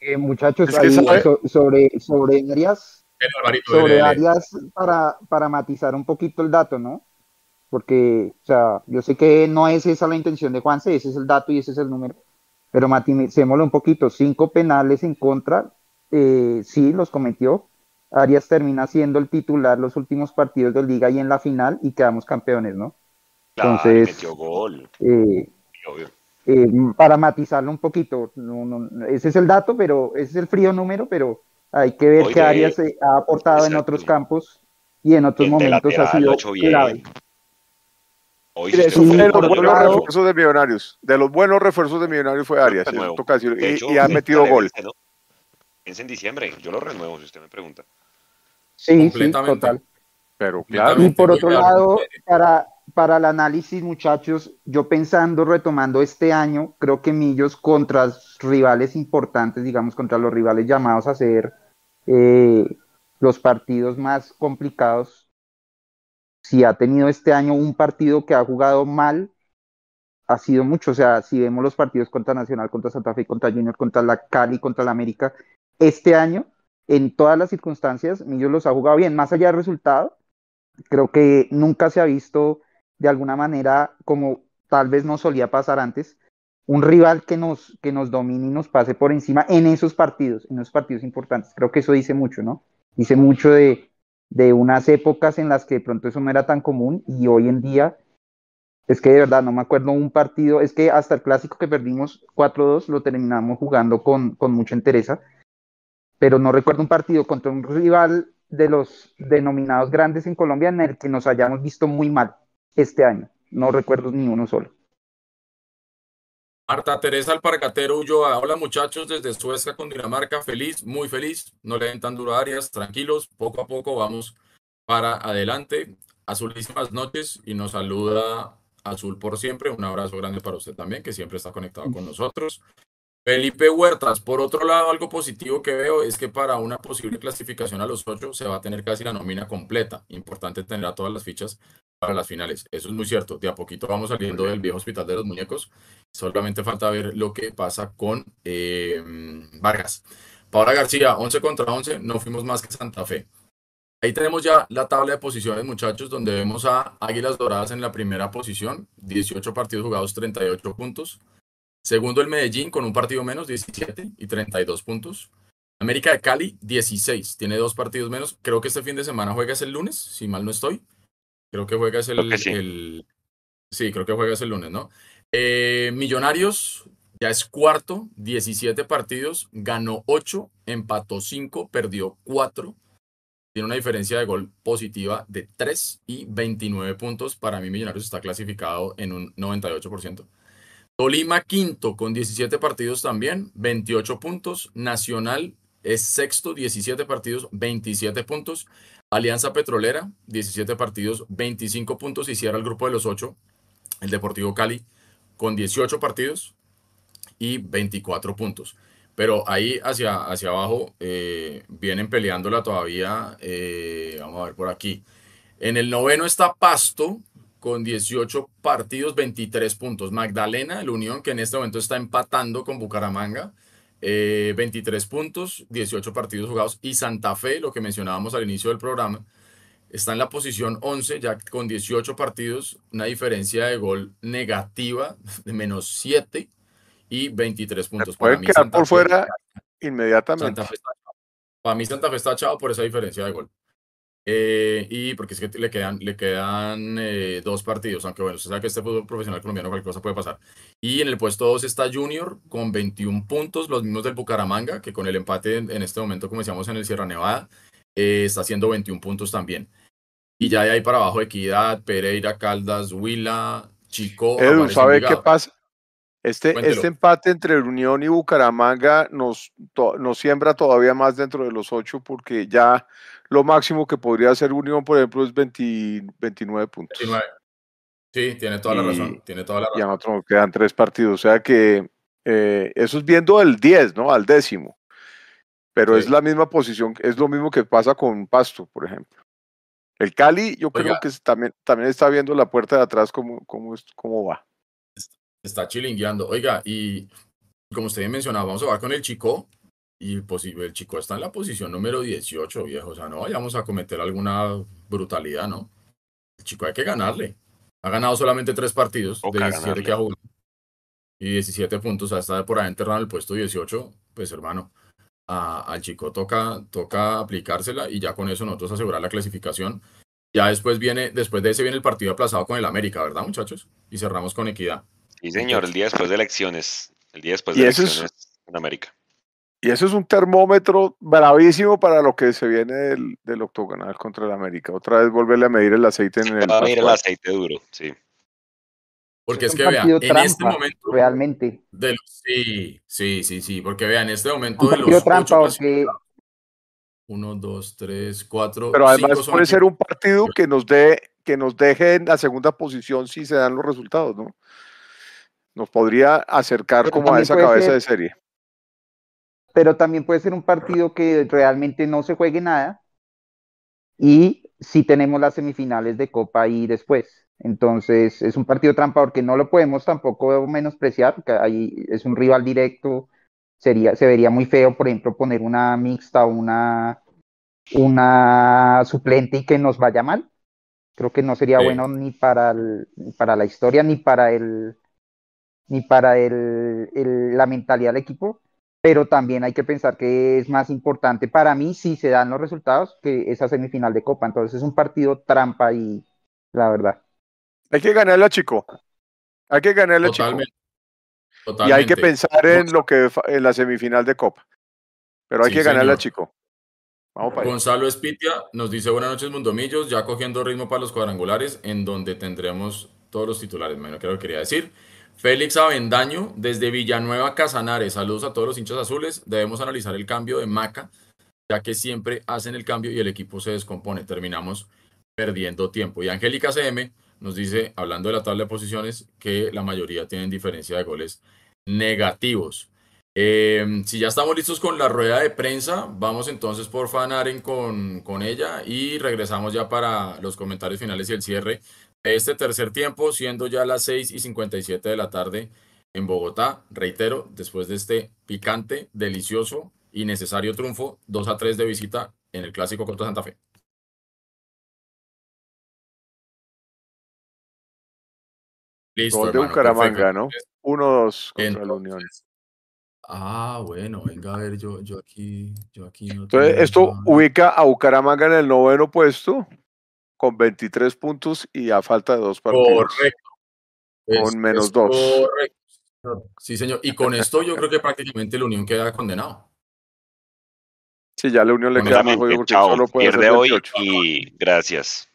Eh, muchachos, Es que ahí sabe- so- sobre, sobre Arias, sobre. Arias para, para matizar un poquito el dato, ¿no? Porque, o sea, yo sé que no es esa la intención de Juanse, ese es el dato y ese es el número, pero maticémoslo un poquito, cinco penales en contra, eh, sí, los cometió. Arias termina siendo el titular los últimos partidos de liga y en la final y quedamos campeones, ¿no? Claro, Entonces- metió gol. Eh, obvio. eh, para matizarlo un poquito, no, no, ese es el dato, pero ese es el frío número, pero hay que ver Arias eh, ha aportado en otros campos y en otros momentos ha lateral sido ha hecho bien. clave. Hoy sí eso sí, fue de los buenos lado- refuerzos de Millonarios. De los buenos refuerzos de Millonarios fue Arias. y- hecho, y, ha metido gol. vence, ¿no? Vence en diciembre. Yo lo renuevo si usted me pregunta. Sí, sí, Completamente. total. Pero Y claro, Completamente. por otro lado, para, para el análisis, muchachos, yo pensando, retomando este año, creo que Millos contra rivales importantes, digamos, contra los rivales llamados a ser eh, los partidos más complicados, si ha tenido este año un partido que ha jugado mal, ha sido mucho. O sea, si vemos los partidos contra Nacional, contra Santa Fe, contra Junior, contra la Cali, contra la América, este año, en todas las circunstancias, Millos los ha jugado bien, más allá del resultado creo que nunca se ha visto de alguna manera como tal vez no solía pasar antes, un rival que nos, que nos domine y nos pase por encima en esos partidos, en esos partidos importantes. Creo que eso dice mucho, ¿no? Dice mucho de, de unas épocas en las que de pronto eso no era tan común y hoy en día es que de verdad no me acuerdo un partido, es que hasta el clásico que perdimos 4-2 lo terminamos jugando con, con mucha entereza, pero no recuerdo un partido contra un rival de los denominados grandes en Colombia en el que nos hayamos visto muy mal este año. No recuerdo ni uno solo. Marta Teresa Alpargatero Ulloa. Hola muchachos desde Suecia con Dinamarca. Feliz, muy feliz. No le den tan duro a Arias. Tranquilos, poco a poco vamos para adelante. Azulísimas noches y nos saluda Azul por siempre. Un abrazo grande para usted también, que siempre está conectado con nosotros. Felipe Huertas, por otro lado, algo positivo que veo es que para una posible clasificación a los ocho se va a tener casi la nómina completa. Importante tener a todas las fichas para las finales. Eso es muy cierto. De a poquito vamos saliendo del viejo hospital de los muñecos. Solamente falta ver lo que pasa con eh, Vargas. Paola García, 11 contra 11, no fuimos más que Santa Fe. Ahí tenemos ya la tabla de posiciones, muchachos, donde vemos a Águilas Doradas en la primera posición, 18 partidos jugados, 38 puntos. Segundo el Medellín con un partido menos, 17 y 32 puntos. América de Cali, 16, tiene dos partidos menos. Creo que este fin de semana juega es el lunes, si mal no estoy. Creo que juega es el, Creo sí. el- sí, creo que juega es el lunes, ¿no? Eh, Millonarios ya es cuarto, 17 partidos, ganó 8, empató 5, perdió 4. Tiene una diferencia de gol positiva de 3 y 29 puntos. Para mí Millonarios está clasificado en un 98%. Tolima quinto con 17 partidos también, 28 puntos. Nacional es sexto, 17 partidos, 27 puntos. Alianza Petrolera, 17 partidos, 25 puntos y cierra el grupo de los 8. El Deportivo Cali con 18 partidos y 24 puntos. Pero ahí hacia, hacia abajo eh, vienen peleándola todavía. eh, vamos a ver por aquí. En el noveno está Pasto con 18 partidos, 23 puntos. Magdalena, el Unión, que en este momento está empatando con Bucaramanga, eh, 23 puntos, 18 partidos jugados. Y Santa Fe, lo que mencionábamos al inicio del programa, está en la posición 11, ya con 18 partidos, una diferencia de gol negativa de menos 7 y 23 puntos. pueden Para mí, quedar Santa por Fe- fuera inmediatamente. Santa Fe está. Para mí Santa Fe está echado por esa diferencia de gol. Eh, y porque es que le quedan, le quedan eh, dos partidos, aunque bueno, usted sabe que este fútbol profesional colombiano cualquier cosa puede pasar. Y en el puesto 2 está Junior con 21 puntos, los mismos del Bucaramanga, que con el empate en, en este momento, como decíamos en el Sierra Nevada, eh, está haciendo 21 puntos también. Y ya de ahí para abajo, Equidad, Pereira, Caldas, Huila, Chico. Edu, ¿sabe qué pasa? Este, Cuéntelo. este empate entre Unión y Bucaramanga nos, to- nos siembra todavía más dentro de los ocho porque ya lo máximo que podría hacer Unión, por ejemplo, es 20 29 puntos. 19. Sí, tiene toda la Y- razón. Tiene toda la Y a razón. nosotros nos quedan tres partidos. O sea que eh, eso es viendo al 10, ¿no? Al décimo. Pero es la misma posición, es lo mismo que pasa con Pasto, por ejemplo. El Cali, yo creo que también, también está viendo la puerta de atrás cómo, cómo, cómo va. Está chilingueando. Oiga, y como usted mencionaba, vamos a jugar con el Chico. Y pues, y el Chico está en la posición número 18, viejo. O sea, no vayamos a cometer alguna brutalidad, ¿no? El Chico hay que ganarle. Ha ganado solamente tres partidos de 17 que ha jugado. Y 17 puntos. O sea, está por ahí enterrado en el puesto 18. Pues, hermano, a- al Chico toca, toca aplicársela y ya con eso nosotros asegurar la clasificación. Ya después viene, después de ese viene el partido aplazado con el América, ¿verdad, muchachos? Y cerramos con Equidad. Sí, señor, el día después de elecciones. El día después de es- elecciones en América. Y eso es un termómetro bravísimo para lo que se viene del, del octogonal contra el América. Otra vez volverle a medir el aceite en el Va a venir el aceite duro, sí. Porque Es que vean, en este momento, realmente. de los- sí, sí, sí, sí, porque vean, en este momento Un de los trampa ocho porque uno, dos, tres, cuatro, Pero además cinco puede ser un partido que nos dé, que nos deje en la segunda posición si se dan los resultados, ¿no? Nos podría acercar Pero como a esa cabeza ser- de serie. Pero también puede ser un partido que realmente no se juegue nada y si tenemos las semifinales de Copa ahí después. Entonces es un partido trampa porque no lo podemos tampoco menospreciar, porque ahí es un rival directo, sería, se vería muy feo, por ejemplo, poner una mixta o una, una suplente y que nos vaya mal. Creo que no sería Sí. bueno ni para, el- ni para la historia, ni para el, ni para el, el- la mentalidad del equipo pero también hay que pensar que es más importante para mí si se dan los resultados que esa semifinal de Copa. Entonces es un partido trampa y la verdad. Hay que ganarle a Chico. Hay que ganarle a Chico. Totalmente. Y hay que totalmente. pensar en lo que en la semifinal de Copa. Pero hay Sí, que ganarle a señor. Chico. Vamos para. Gonzalo Espitia nos dice buenas noches Mundomillos, ya cogiendo ritmo para los cuadrangulares, en donde tendremos todos los titulares, bueno, lo que quería decir. Félix Avendaño, desde Villanueva Casanares, saludos a todos los hinchas azules, debemos analizar el cambio de Maca, ya que siempre hacen el cambio y el equipo se descompone, terminamos perdiendo tiempo. Y Angélica CM nos dice, hablando de la tabla de posiciones, que la mayoría tienen diferencia de goles negativos. Eh, si ya estamos listos con la rueda de prensa, vamos entonces por Fanaren con, con ella y regresamos ya para los comentarios finales y el cierre este tercer tiempo, siendo ya las 6 y 57 de la tarde en Bogotá. Reitero, después de este picante, delicioso y necesario triunfo, 2 a 3 de visita en el clásico contra Santa Fe. Listo, Gol de hermano, Bucaramanga, perfecto. ¿no? Entonces, 1-2 contra la Unión. Ah, bueno, venga a ver, yo, yo aquí, yo aquí no Entonces, esto nada. ubica a Bucaramanga en el noveno puesto con 23 puntos y a falta de dos partidos. Correcto. Con menos es dos. Correcto. Sí, señor. Y con esto yo creo que prácticamente el Unión queda condenado. Sí, ya la Unión le queda más jodido porque chao. solo puede Pierde hoy 28. y gracias.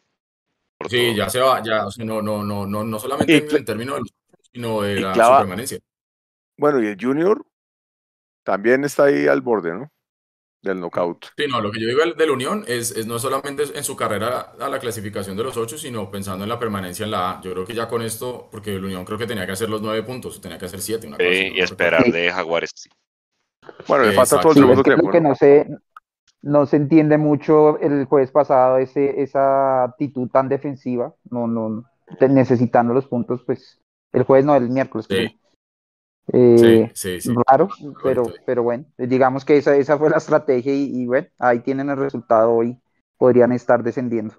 Sí, todo. ya se va, ya, o sea, no, no, no, no, no solamente Y en, en términos de los sino de la clava- permanencia. Bueno, y el Junior también está ahí al borde, ¿no? Del knockout. Sí, no, lo que yo digo del, Unión es, es no solamente en su carrera a la clasificación de los ocho, sino pensando en la permanencia en la A. Yo creo que ya con esto, porque el Unión creo que tenía que hacer los nueve puntos, tenía que hacer siete, una Sí, y esperar de Jaguares. sí. Bueno, le falta todo el segundo tiempo. lo que ¿no? no se, no se entiende mucho el jueves pasado, ese, esa actitud tan defensiva, no, no, necesitando los puntos, pues el jueves no, el miércoles. Sí. Eh, Sí, sí, sí. Raro, pero, pero bueno, digamos que esa, esa fue la estrategia y, y bueno, ahí tienen el resultado hoy, podrían estar descendiendo.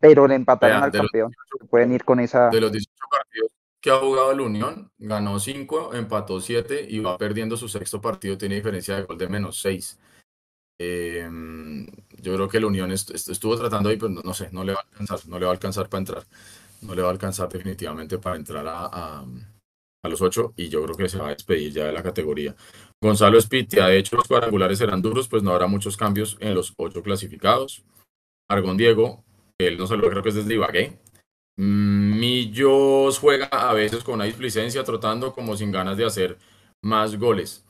Pero le empataron Vean, al campeón, pueden ir con esa... De los 18 partidos que ha jugado el Unión, ganó 5, empató 7 y va perdiendo su sexto partido, tiene diferencia de gol de menos 6. yo creo que el Unión est- est- estuvo tratando ahí, pero no, no sé, no le va a alcanzar, no le va a alcanzar para entrar. No le va a alcanzar definitivamente para entrar a, a- a los 8 y yo creo que se va a despedir ya de la categoría. Gonzalo Espitia, de hecho los cuadrangulares serán duros, pues no habrá muchos cambios en los 8 clasificados. Argón Diego, él no se creo que es desde Ibagué. Mm, Millos juega a veces con una displicencia, trotando como sin ganas de hacer más goles.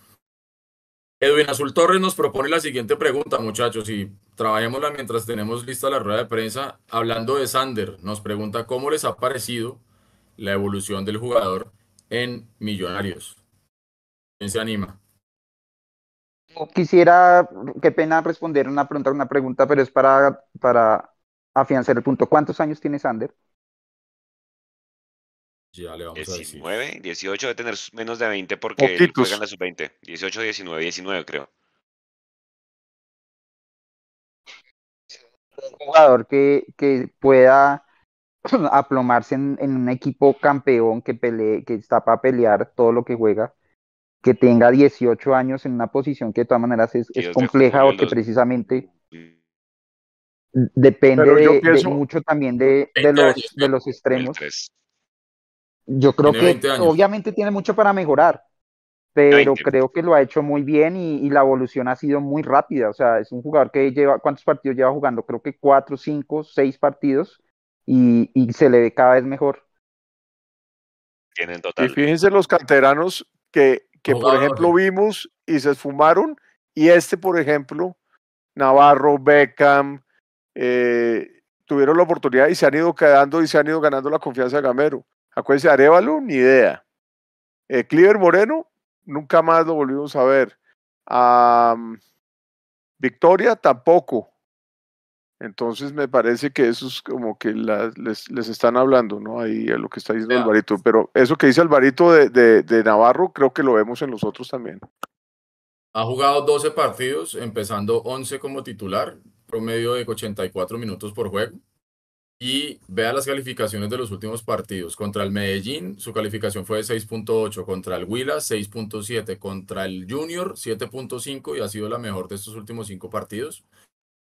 Edwin Azul Torres nos propone la siguiente pregunta, muchachos, y trabajémosla mientras tenemos lista la rueda de prensa. Hablando de Sander, nos pregunta cómo les ha parecido la evolución del jugador en Millonarios. ¿Quién se anima? Quisiera, qué pena responder una pregunta, una pregunta, pero es para, para afianzar el punto. ¿Cuántos años tiene Sander? Ya le vamos a decir. 19, 18 debe tener menos de 20 porque él juega en la sub-20. 18, 19, 19 creo. un jugador que, que pueda (clears throat) aplomarse en, en un equipo campeón que pelee, que está para pelear todo lo que juega, que tenga 18 años en una posición que de todas maneras es, compleja porque dos- precisamente depende de, mucho también de, de 20 los, años, de los extremos. 3. Yo creo que 20 años. obviamente tiene mucho para mejorar, pero 20. creo que lo ha hecho muy bien y, y la evolución ha sido muy rápida. O sea, es un jugador que lleva, ¿cuántos partidos lleva jugando? Creo que cuatro, cinco, seis partidos y, y se le ve cada vez mejor. Tienen Y total. fíjense los canteranos que, que por ejemplo, vimos y se esfumaron. Y este, por ejemplo, Navarro, Beckham, eh, tuvieron la oportunidad y se han ido quedando y se han ido ganando la confianza de Gamero. Acuérdense, Arevalo, ni idea. Eh, Cliver Moreno, nunca más lo volvimos a ver. Am, Victoria, tampoco. Entonces me parece que eso es como que la- les, les están hablando, ¿no? Ahí a lo que está diciendo Vea. Alvarito. Pero eso que dice Alvarito de, de, de Navarro, creo que lo vemos en los otros también. Ha jugado 12 partidos, empezando 11 como titular, promedio de 84 minutos por juego. Y vea las calificaciones de los últimos partidos. Contra el Medellín, su calificación fue de 6.8. Contra el Huila, 6.7. Contra el Junior, 7.5 y ha sido la mejor de estos últimos cinco partidos.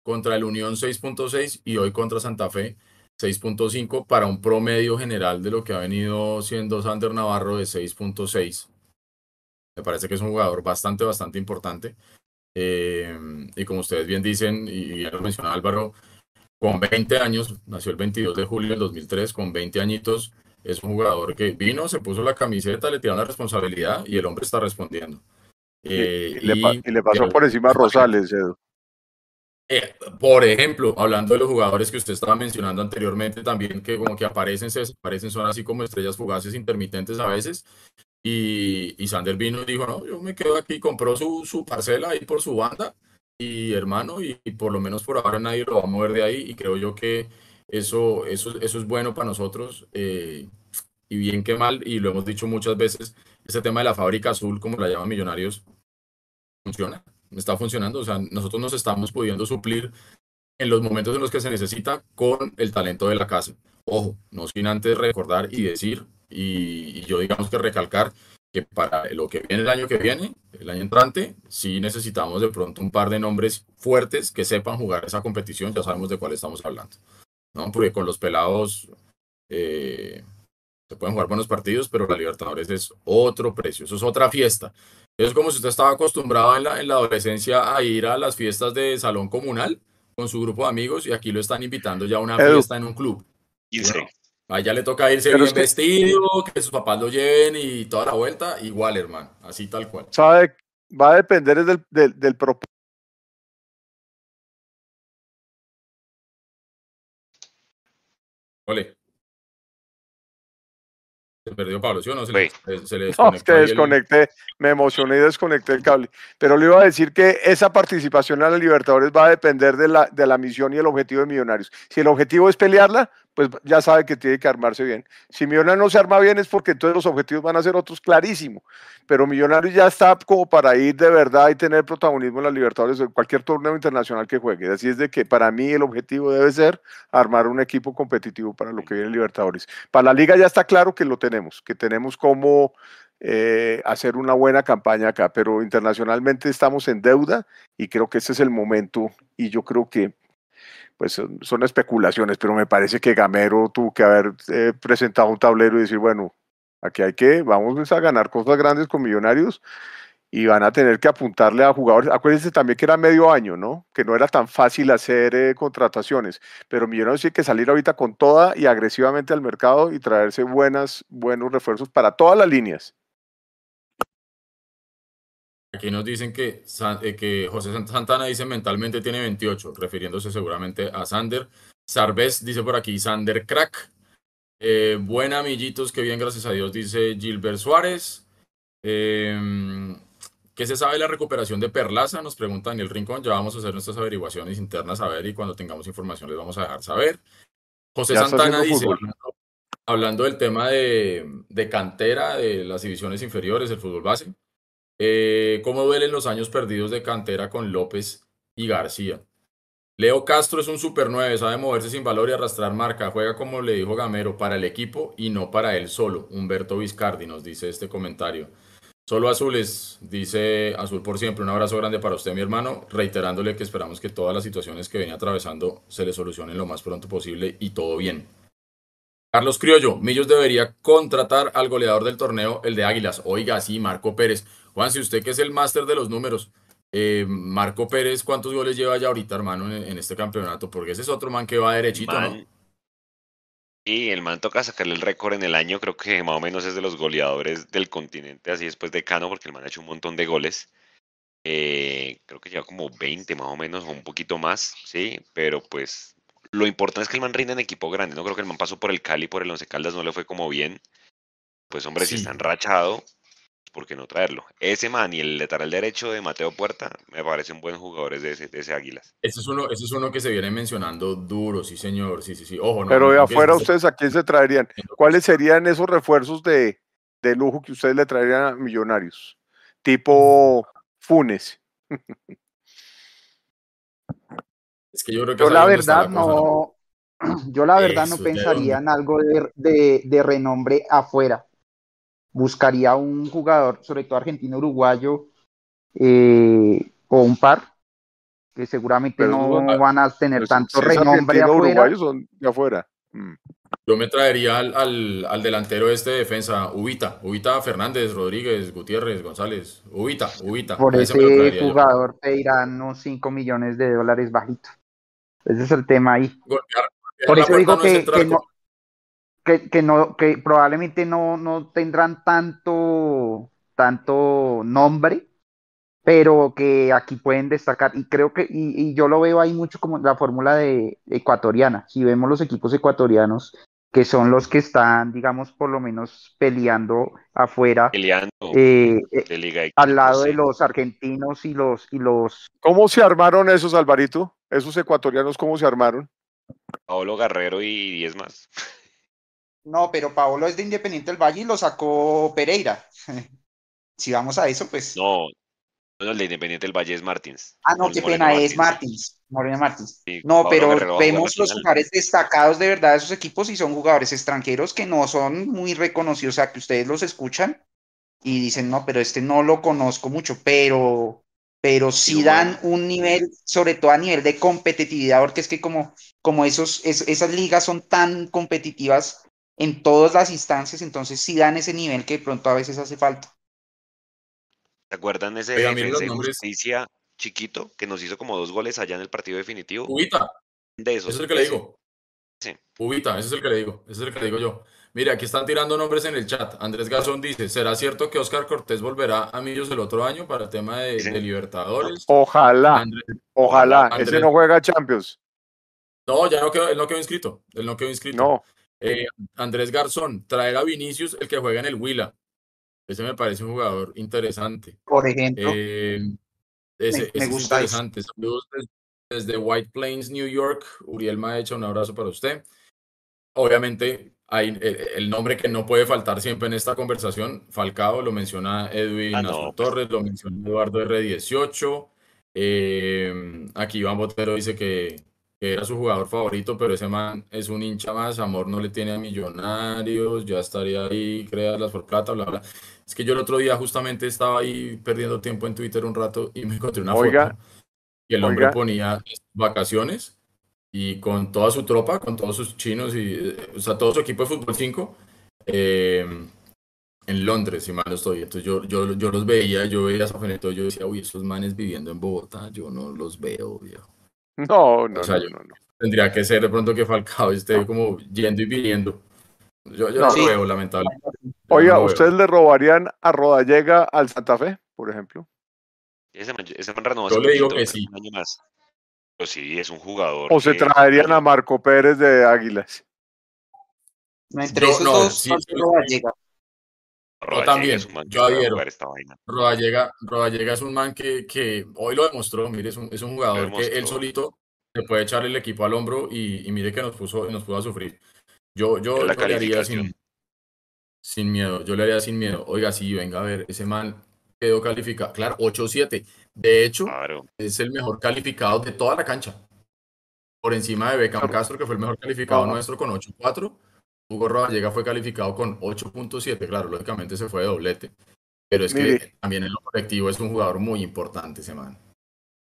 Contra el Unión, 6.6 y hoy contra Santa Fe, 6.5 para un promedio general de lo que ha venido siendo Sander Navarro de 6.6. Me parece que es un jugador bastante, bastante importante. Eh, y como ustedes bien dicen, y ya lo mencionaba Álvaro, con 20 años, nació el 22 de julio del 2003, con 20 añitos, es un jugador que vino, se puso la camiseta, le tiraron la responsabilidad y el hombre está respondiendo. Y- Eh, y, le, y pasó y- por encima a Rosales, Edu. Eh, por ejemplo, hablando de los jugadores que usted estaba mencionando anteriormente también, que como que aparecen, se desaparecen, son así como estrellas fugaces intermitentes a veces. Y, y Sander vino y dijo, no, yo me quedo aquí, compró su, su parcela ahí por su banda. Y hermano, y, y por lo menos por ahora nadie lo va a mover de ahí. Y creo yo que eso, eso, eso es bueno para nosotros eh, y bien que mal, y lo hemos dicho muchas veces, ese tema de la fábrica azul, como la llaman Millonarios, funciona, está funcionando, o sea, nosotros nos estamos pudiendo suplir en los momentos en los que se necesita con el talento de la casa. Ojo, no sin antes recordar y decir, y, yo digamos que recalcar que para lo que viene el año que viene, el año entrante, sí necesitamos de pronto un par de nombres fuertes que sepan jugar esa competición, ya sabemos de cuál estamos hablando, ¿no? Porque con los pelados eh, se pueden jugar buenos partidos, pero la Libertadores es otro precio, eso es otra fiesta. Es como si usted estaba acostumbrado en la, en la adolescencia a ir a las fiestas de salón comunal con su grupo de amigos y aquí lo están invitando ya a una Edu. fiesta en un club. 15. Bueno, allá le toca irse Pero bien vestido, que sus papás lo lleven y toda la vuelta, igual, hermano, así tal cual. ¿Sabe? Va a depender del, del, del propósito. Ole. Se perdió Pablo, ¿sí o no? Se, le, se le No, desconectó es que el- desconecté, me emocioné y desconecté el cable. Pero le iba a decir que esa participación a la Libertadores va a depender de la, de la misión y el objetivo de Millonarios. Si el objetivo es pelearla, pues ya sabe que tiene que armarse bien. Si Millonarios no se arma bien es porque entonces los objetivos van a ser otros clarísimo. Pero Millonarios ya está como para ir de verdad y tener protagonismo en la Libertadores en cualquier torneo internacional que juegue. Así es de que para mí el objetivo debe ser armar un equipo competitivo para lo que viene en Libertadores. Para la liga ya está claro que lo tenemos, que tenemos como eh, hacer una buena campaña acá, pero internacionalmente estamos en deuda y creo que ese es el momento y yo creo que pues son, especulaciones, pero me parece que Gamero tuvo que haber eh, presentado un tablero y decir, bueno, aquí hay que, vamos a ganar cosas grandes con Millonarios y van a tener que apuntarle a jugadores. Acuérdense también que era medio año, ¿no? Que no era tan fácil hacer eh, contrataciones, pero Millonarios tiene que salir ahorita con toda y agresivamente al mercado y traerse buenas, buenos refuerzos para todas las líneas. Aquí nos dicen que, eh, que José Santana dice mentalmente tiene 28, refiriéndose seguramente a Sander. Sarves dice por aquí, Sander crack. Eh, buena, amiguitos, que bien, gracias a Dios, dice Gilbert Suárez. Eh, ¿Qué se sabe de la recuperación de Perlaza? Nos pregunta Daniel Rincón. Ya vamos a hacer nuestras averiguaciones internas a ver y cuando tengamos información les vamos a dejar saber. José Santana dice, hablando, del tema de, de, cantera, de las divisiones inferiores, el fútbol base, eh, ¿cómo duelen los años perdidos de cantera con López y García? Leo Castro es un super 9, sabe moverse sin valor y arrastrar marca. Juega como le dijo Gamero, para el equipo y no para él solo. Humberto Vizcardi nos dice este comentario. Solo azules, dice Azul por siempre. Un abrazo grande para usted, mi hermano, reiterándole que esperamos que todas las situaciones que venía atravesando se le solucionen lo más pronto posible y todo bien. Carlos Criollo, Millos debería contratar al goleador del torneo, el de Águilas. Oiga, sí, Marco Pérez. Juan, si usted que es el máster de los números, eh, Marco Pérez, ¿cuántos goles lleva ya ahorita, hermano, en, este campeonato? Porque ese es otro man que va derechito, ¿no? Y el man toca sacarle el récord en el año, creo que más o menos es de los goleadores del continente, así después de Cano, porque el man ha hecho un montón de goles. Eh, creo que lleva como 20 más o menos, o un poquito más, sí, pero pues lo importante es que el man rinda en equipo grande, no creo que el man pasó por el Cali, por el Once Caldas, no le fue como bien. Pues hombre, si está enrachado, ¿por qué no traerlo? Ese man y el lateral derecho de Mateo Puerta me parecen buenos jugadores de ese, de ese Águilas. Ese es, uno, ese es uno que se viene mencionando duro, sí señor, sí, sí, sí. Ojo, Pero de afuera ustedes a quién se traerían. ¿Cuáles serían esos refuerzos de, de lujo que ustedes le traerían a Millonarios? Tipo Funes. (laughs) es que yo creo que... Yo la verdad no... Yo la verdad no pensaría en algo de, de renombre afuera buscaría un jugador, sobre todo argentino-uruguayo, eh, o un par, que seguramente no van a tener tanto renombre afuera. Son de afuera. Mm. Yo me traería al, al, delantero este de defensa, Ubita, Ubita Fernández, Rodríguez, Gutiérrez, González, Ubita, Ubita. Por ese, jugador te irán unos 5 millones de dólares bajito. Ese es el tema ahí. Por eso digo que, que, no, que probablemente no, no tendrán tanto, tanto nombre, pero que aquí pueden destacar. Y creo que, y, yo lo veo ahí mucho como la fórmula de ecuatoriana. Si vemos los equipos ecuatorianos, que son los que están, digamos, por lo menos peleando afuera, peleando eh, eh, al lado de los argentinos y los, y los. ¿Cómo se armaron esos, Alvarito? Esos ecuatorianos, ¿cómo se armaron? Paolo Guerrero y diez más. No, pero Paolo es de Independiente del Valle y lo sacó Pereira. (laughs) si vamos a eso, pues. No, no, el de Independiente del Valle es Martins. Ah, no, qué pena, es Martins. Moreno Martins. no, pero vemos los jugadores destacados de verdad de esos equipos y son jugadores extranjeros que no son muy reconocidos. O sea, que ustedes los escuchan y dicen, no, pero este no lo conozco mucho, pero pero sí dan un nivel, sobre todo a nivel de competitividad, porque es que como, como esos, esas ligas son tan competitivas, en todas las instancias, entonces sí dan ese nivel que de pronto a veces hace falta. ¿Se acuerdan ese de justicia chiquito que nos hizo como dos goles allá en el partido definitivo? Ubita. De esos. Ese es el que le digo. Sí. Ubita, ese es el que le digo. Ese es el que le digo yo. Mira, aquí están tirando nombres en el chat. Andrés Gazón dice, ¿será cierto que Oscar Cortés volverá a Millos el otro año para el tema de, Libertadores? Ojalá, ojalá. ese no juega Champions. No, ya no quedó, él no quedó inscrito. Él no quedó inscrito. No, eh, Andrés Garzón, traer a Vinicius, el que juega en el Huila. Ese me parece un jugador interesante. Por ejemplo. Eh, ese, es interesante. Saludos desde, White Plains, New York. Uriel Maecha, un abrazo para usted. Obviamente, hay eh, el, nombre que no puede faltar siempre en esta conversación, Falcao, lo menciona Edwin ah, pues. Torres, lo menciona Eduardo R18. aquí Iván Botero dice que que era su jugador favorito, pero ese man es un hincha más, amor no le tiene a Millonarios, ya estaría ahí, las por plata, bla, bla. Es que yo el otro día justamente estaba ahí perdiendo tiempo en Twitter un rato y me encontré una foto y el hombre ponía vacaciones y con toda su tropa, con todos sus chinos y, o sea, todo su equipo de fútbol 5, eh, en Londres, si mal no estoy. Entonces yo, yo, yo los veía, yo veía a Safeneto, yo decía, uy, esos manes viviendo en Bogotá, yo no los veo, viejo. No, no, O sea, no, no, no. Tendría que ser de pronto que Falcao esté como yendo y viniendo. Yo, yo no, lo veo, lamentablemente. Yo Oiga, no. ¿ustedes le robarían a Rodallega al Santa Fe, por ejemplo? Ese man, ese man renovó Yo le digo que sí. un año más. Pero sí, es un jugador. ¿O se traerían a Marco Pérez de Águilas? No, entre Yo- esos no, dos, sí, Pablo sí. Rodallega. Rodallega también, es un man que yo adhiero. jugar esta vaina. Rodallega, Rodallega es un man que, que hoy lo demostró, mire, es un, es un jugador que él solito se puede echarle el equipo al hombro y, y mire que nos puso, nos puso a sufrir. Yo, yo, la le haría sin, sin miedo, yo le haría sin miedo. Oiga, sí, venga a ver, ese man quedó calificado, claro, 8-7. De hecho, Claro. es el mejor calificado de toda la cancha. Por encima de Beckham Claro. Castro, que fue el mejor calificado Ajá. nuestro con 8-4. Hugo Rodallega fue calificado con 8.7. Claro, lógicamente se fue de doblete. Pero es que también en lo colectivo es un jugador muy importante ese man.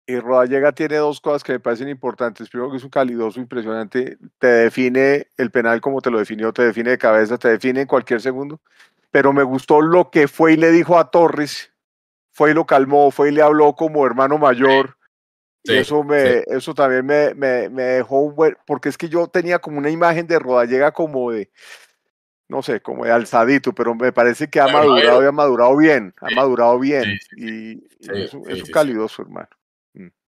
Y Rodallega tiene dos cosas que me parecen importantes. Primero que es un calidoso impresionante, te define el penal como te lo definió, te define de cabeza, te define en cualquier segundo. Pero me gustó lo que fue y le dijo a Torres, fue y lo calmó, fue y le habló como hermano mayor. Sí, y eso me, eso también me, me, me dejó un buen, porque es que yo tenía como una imagen de Rodallega como de, no sé, como de alzadito, pero me parece que ha madurado y ha madurado bien, ha Sí, madurado bien. sí, y y Sí, es es calidoso, hermano.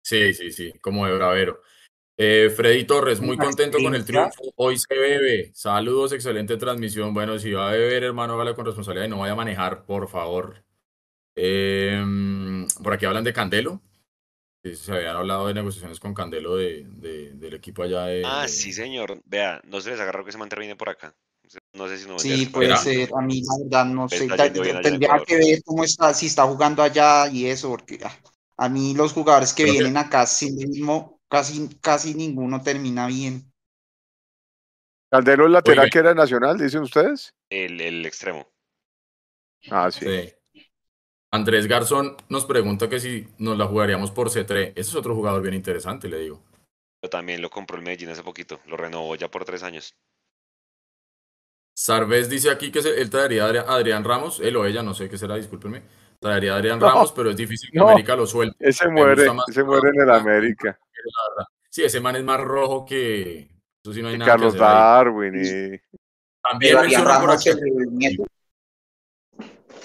Sí, sí, sí, como de bravero. Eh, Freddy Torres, muy contento con el triunfo. Hoy se bebe. Saludos, excelente transmisión. Bueno, si va a beber, hermano, hágale con responsabilidad y no vaya a manejar, por favor. Em, por aquí hablan de Candelo. Sí, Se habían hablado de negociaciones con Candelo de, de- del equipo allá de. Ah, de- sí, señor. Vea, no se les agarró que se man termine por acá. No sé si no Sí, puede ser. A mí, la verdad, no Le sé. Tendría que ver cómo está, si está jugando allá y eso, porque ah, a mí los jugadores que Creo que- vienen acá sin ritmo, casi, casi ninguno termina bien. Caldero el lateral que era nacional, dicen ustedes. El, el extremo. Ah, sí. Sí. Andrés Garzón nos pregunta que si nos la jugaríamos por C3. Ese es otro jugador bien interesante, le digo. Pero también lo compró el Medellín hace poquito. Lo renovó ya por tres años. Sarvez dice aquí que se- él traería a Adri- a Adrián Ramos, él o ella, no sé qué será, discúlpenme. Traería a Adrián No. Ramos, pero es difícil que No. América lo suelte. Ese Me muere, ese muere en el. América. Sí, ese man es más rojo que. Eso sí, no hay Y nada que Carlos hacer ahí. Darwin. Y... También Ramos, el nieto,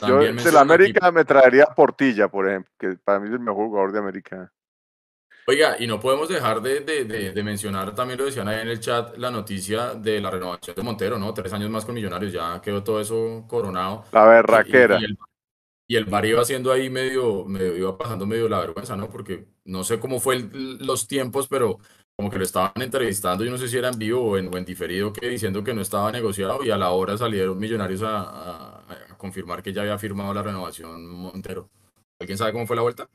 Yo también de la mencionan aquí- América me traería a Portilla, por ejemplo, que para mí es el mejor jugador de América. Oiga, y no podemos dejar de, de- de- de mencionar, también lo decían ahí en el chat, la noticia de la renovación de Montero, ¿no? Tres años más con Millonarios, ya quedó todo eso coronado. La Y, berraquera. y el, y el Bar iba haciendo ahí medio, medio, iba pasando medio la vergüenza, ¿no? Porque no sé cómo fue el- los tiempos, pero como que lo estaban entrevistando, yo no sé si era en vivo o en, o en diferido, que diciendo que no estaba negociado y a la hora salieron Millonarios a- a confirmar que ya había firmado la renovación Montero. ¿Alguien sabe cómo fue la vuelta?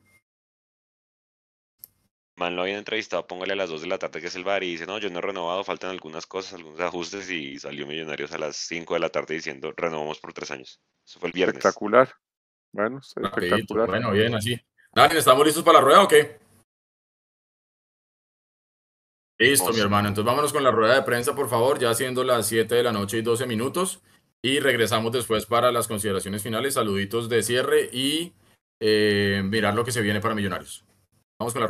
Man lo habían entrevistado, póngale a las 2 de la tarde que es el bar y dice, no, yo no he renovado, faltan algunas cosas, algunos ajustes y salió Millonarios a las 5 de la tarde diciendo, renovamos por tres años. Eso fue el viernes. Espectacular. Bueno, Rapidito. Bueno, bien, así. Dani, ¿estamos listos para la rueda o qué? Listo, mi hermano. Entonces vámonos con la rueda de prensa, por favor, ya siendo las 7 de la noche y 12 minutos. Y regresamos después para las consideraciones finales, saluditos de cierre y eh, mirar lo que se viene para Millonarios. Vamos con la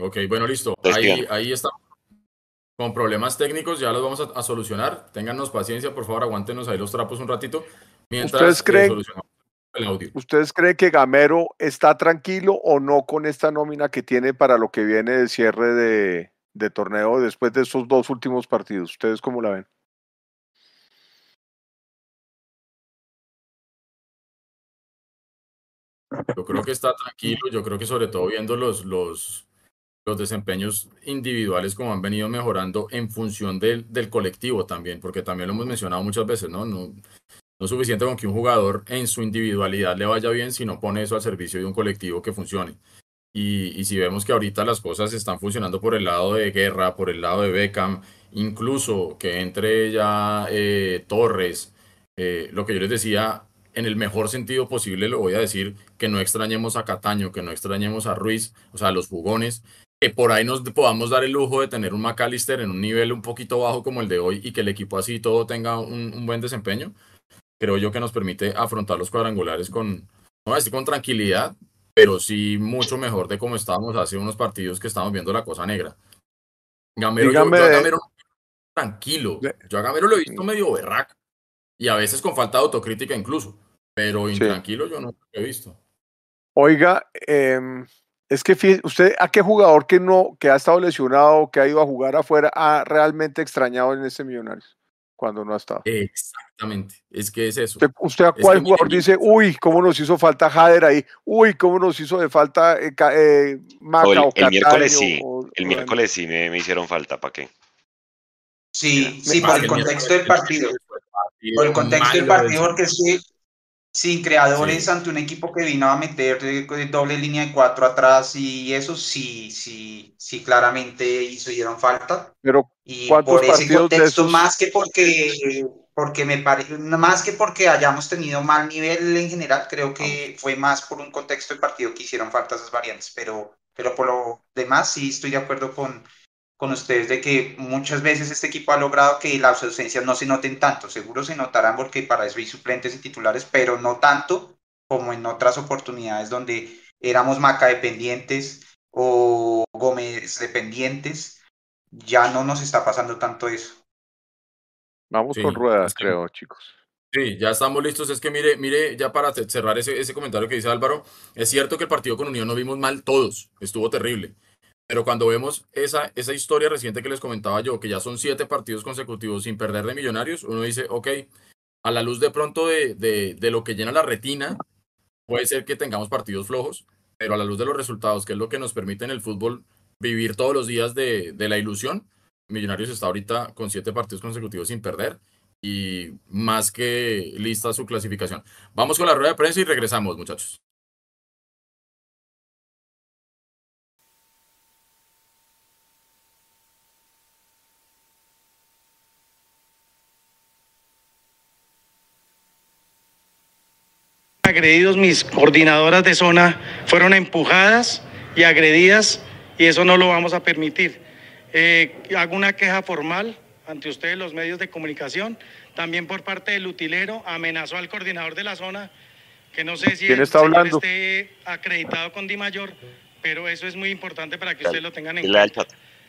Ok, bueno, listo. Ahí, ahí estamos. Con problemas técnicos, ya los vamos a, a solucionar. Téngannos paciencia, por favor, aguántenos ahí los trapos un ratito. Mientras ¿Ustedes creen- solucionamos el audio. ¿Ustedes creen que Gamero está tranquilo o no con esta nómina que tiene para lo que viene de cierre de, de torneo después de esos dos últimos partidos? ¿Ustedes cómo la ven? Yo creo que está tranquilo, yo creo que sobre todo viendo los, los, los desempeños individuales como han venido mejorando en función del, del colectivo también, porque también lo hemos mencionado muchas veces, ¿no? No, No es suficiente con que un jugador en su individualidad le vaya bien, sino pone eso al servicio de un colectivo que funcione. Y, y si vemos que ahorita las cosas están funcionando por el lado de Guerra, por el lado de Beckham, incluso que entre ya eh, Torres, eh, lo que yo les decía, en el mejor sentido posible, lo voy a decir, que no extrañemos a Cataño, que no extrañemos a Ruiz, o sea, a los jugones, que por ahí nos podamos dar el lujo de tener un McAllister en un nivel un poquito bajo como el de hoy y que el equipo así todo tenga un, un buen desempeño, creo yo que nos permite afrontar los cuadrangulares con, no voy a decir con tranquilidad, pero sí mucho mejor de cómo estábamos hace unos partidos que estábamos viendo la cosa negra. Gamero, yo, Dígame yo a de- Gamero tranquilo, yo a Gamero lo he visto medio berraco y a veces con falta de autocrítica incluso, pero Sí. intranquilo yo no lo he visto. Oiga, em, es que usted, ¿a qué jugador que no, que ha estado lesionado, que ha ido a jugar afuera, ha realmente extrañado en este Millonarios cuando no ha estado? Exactamente, es que es eso. ¿Usted, usted a cuál mire, jugador dice, uy, cómo nos hizo falta Jader ahí, uy, cómo nos hizo de falta eh, eh, Maca O el, o el miércoles sí, o- el o- miércoles sí me, me hicieron falta, ¿para qué? Sí, sí, por el el contexto del partido. Por el contexto del partido, porque es que sin creadores Sí. ante un equipo que vino a meter eh, con doble línea de cuatro atrás y eso sí, sí, sí, claramente dieron falta. Pero Y ¿Cuántos por ese contexto, esos? más que porque, porque me pare- más que porque hayamos tenido mal nivel en general, creo que fue más por un contexto de partido que hicieron falta esas variantes, pero, pero por lo demás sí estoy de acuerdo con, con ustedes de que muchas veces este equipo ha logrado que las ausencias no se noten tanto, seguro se notarán porque para eso hay suplentes y titulares, pero no tanto como en otras oportunidades donde éramos Maca dependientes o Gómez dependientes ya no nos está pasando tanto eso. vamos Sí, con ruedas, es que- creo, chicos. Sí, ya estamos listos. Es que mire, mire, ya para cerrar ese, ese comentario que dice Álvaro, es cierto que el partido con Unión no vimos mal todos, estuvo terrible. Pero cuando vemos esa, esa historia reciente que les comentaba yo, que ya son siete partidos consecutivos sin perder de millonarios, uno dice, ok, a la luz de pronto de, de, de lo que llena la retina, puede ser que tengamos partidos flojos, pero a la luz de los resultados, que es lo que nos permite en el fútbol vivir todos los días de, de la ilusión, Millonarios está ahorita con siete partidos consecutivos sin perder y más que lista su clasificación. Vamos con la rueda de prensa y regresamos, muchachos. Agredidos, mis coordinadoras de zona fueron empujadas y agredidas y eso no lo vamos a permitir. Eh, hago una queja formal ante ustedes los medios de comunicación, también por parte del utilero, amenazó al coordinador de la zona, que no sé si ¿Quién el está señor hablando? esté acreditado con Di Mayor, pero eso es muy importante para que ustedes lo tengan en cuenta.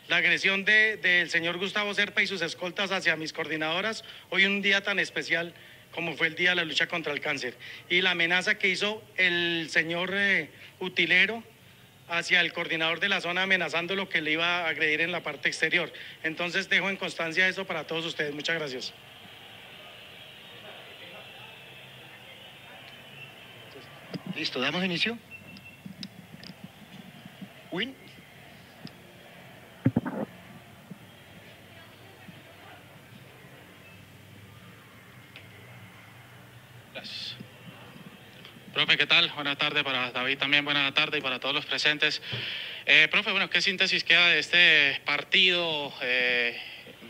La agresión de- del señor Gustavo Serpa y sus escoltas hacia mis coordinadoras, hoy un día tan especial como fue el Día de la Lucha contra el Cáncer. Y la amenaza que hizo el señor eh, utilero hacia el coordinador de la zona amenazando lo que le iba a agredir en la parte exterior. Entonces dejo en constancia eso para todos ustedes. Muchas gracias. Listo, damos inicio. Win. Gracias. Profe, ¿qué tal? Buenas tardes para David también, buenas tardes y para todos los presentes. Eh, profe, bueno, ¿qué síntesis queda de este partido? Eh,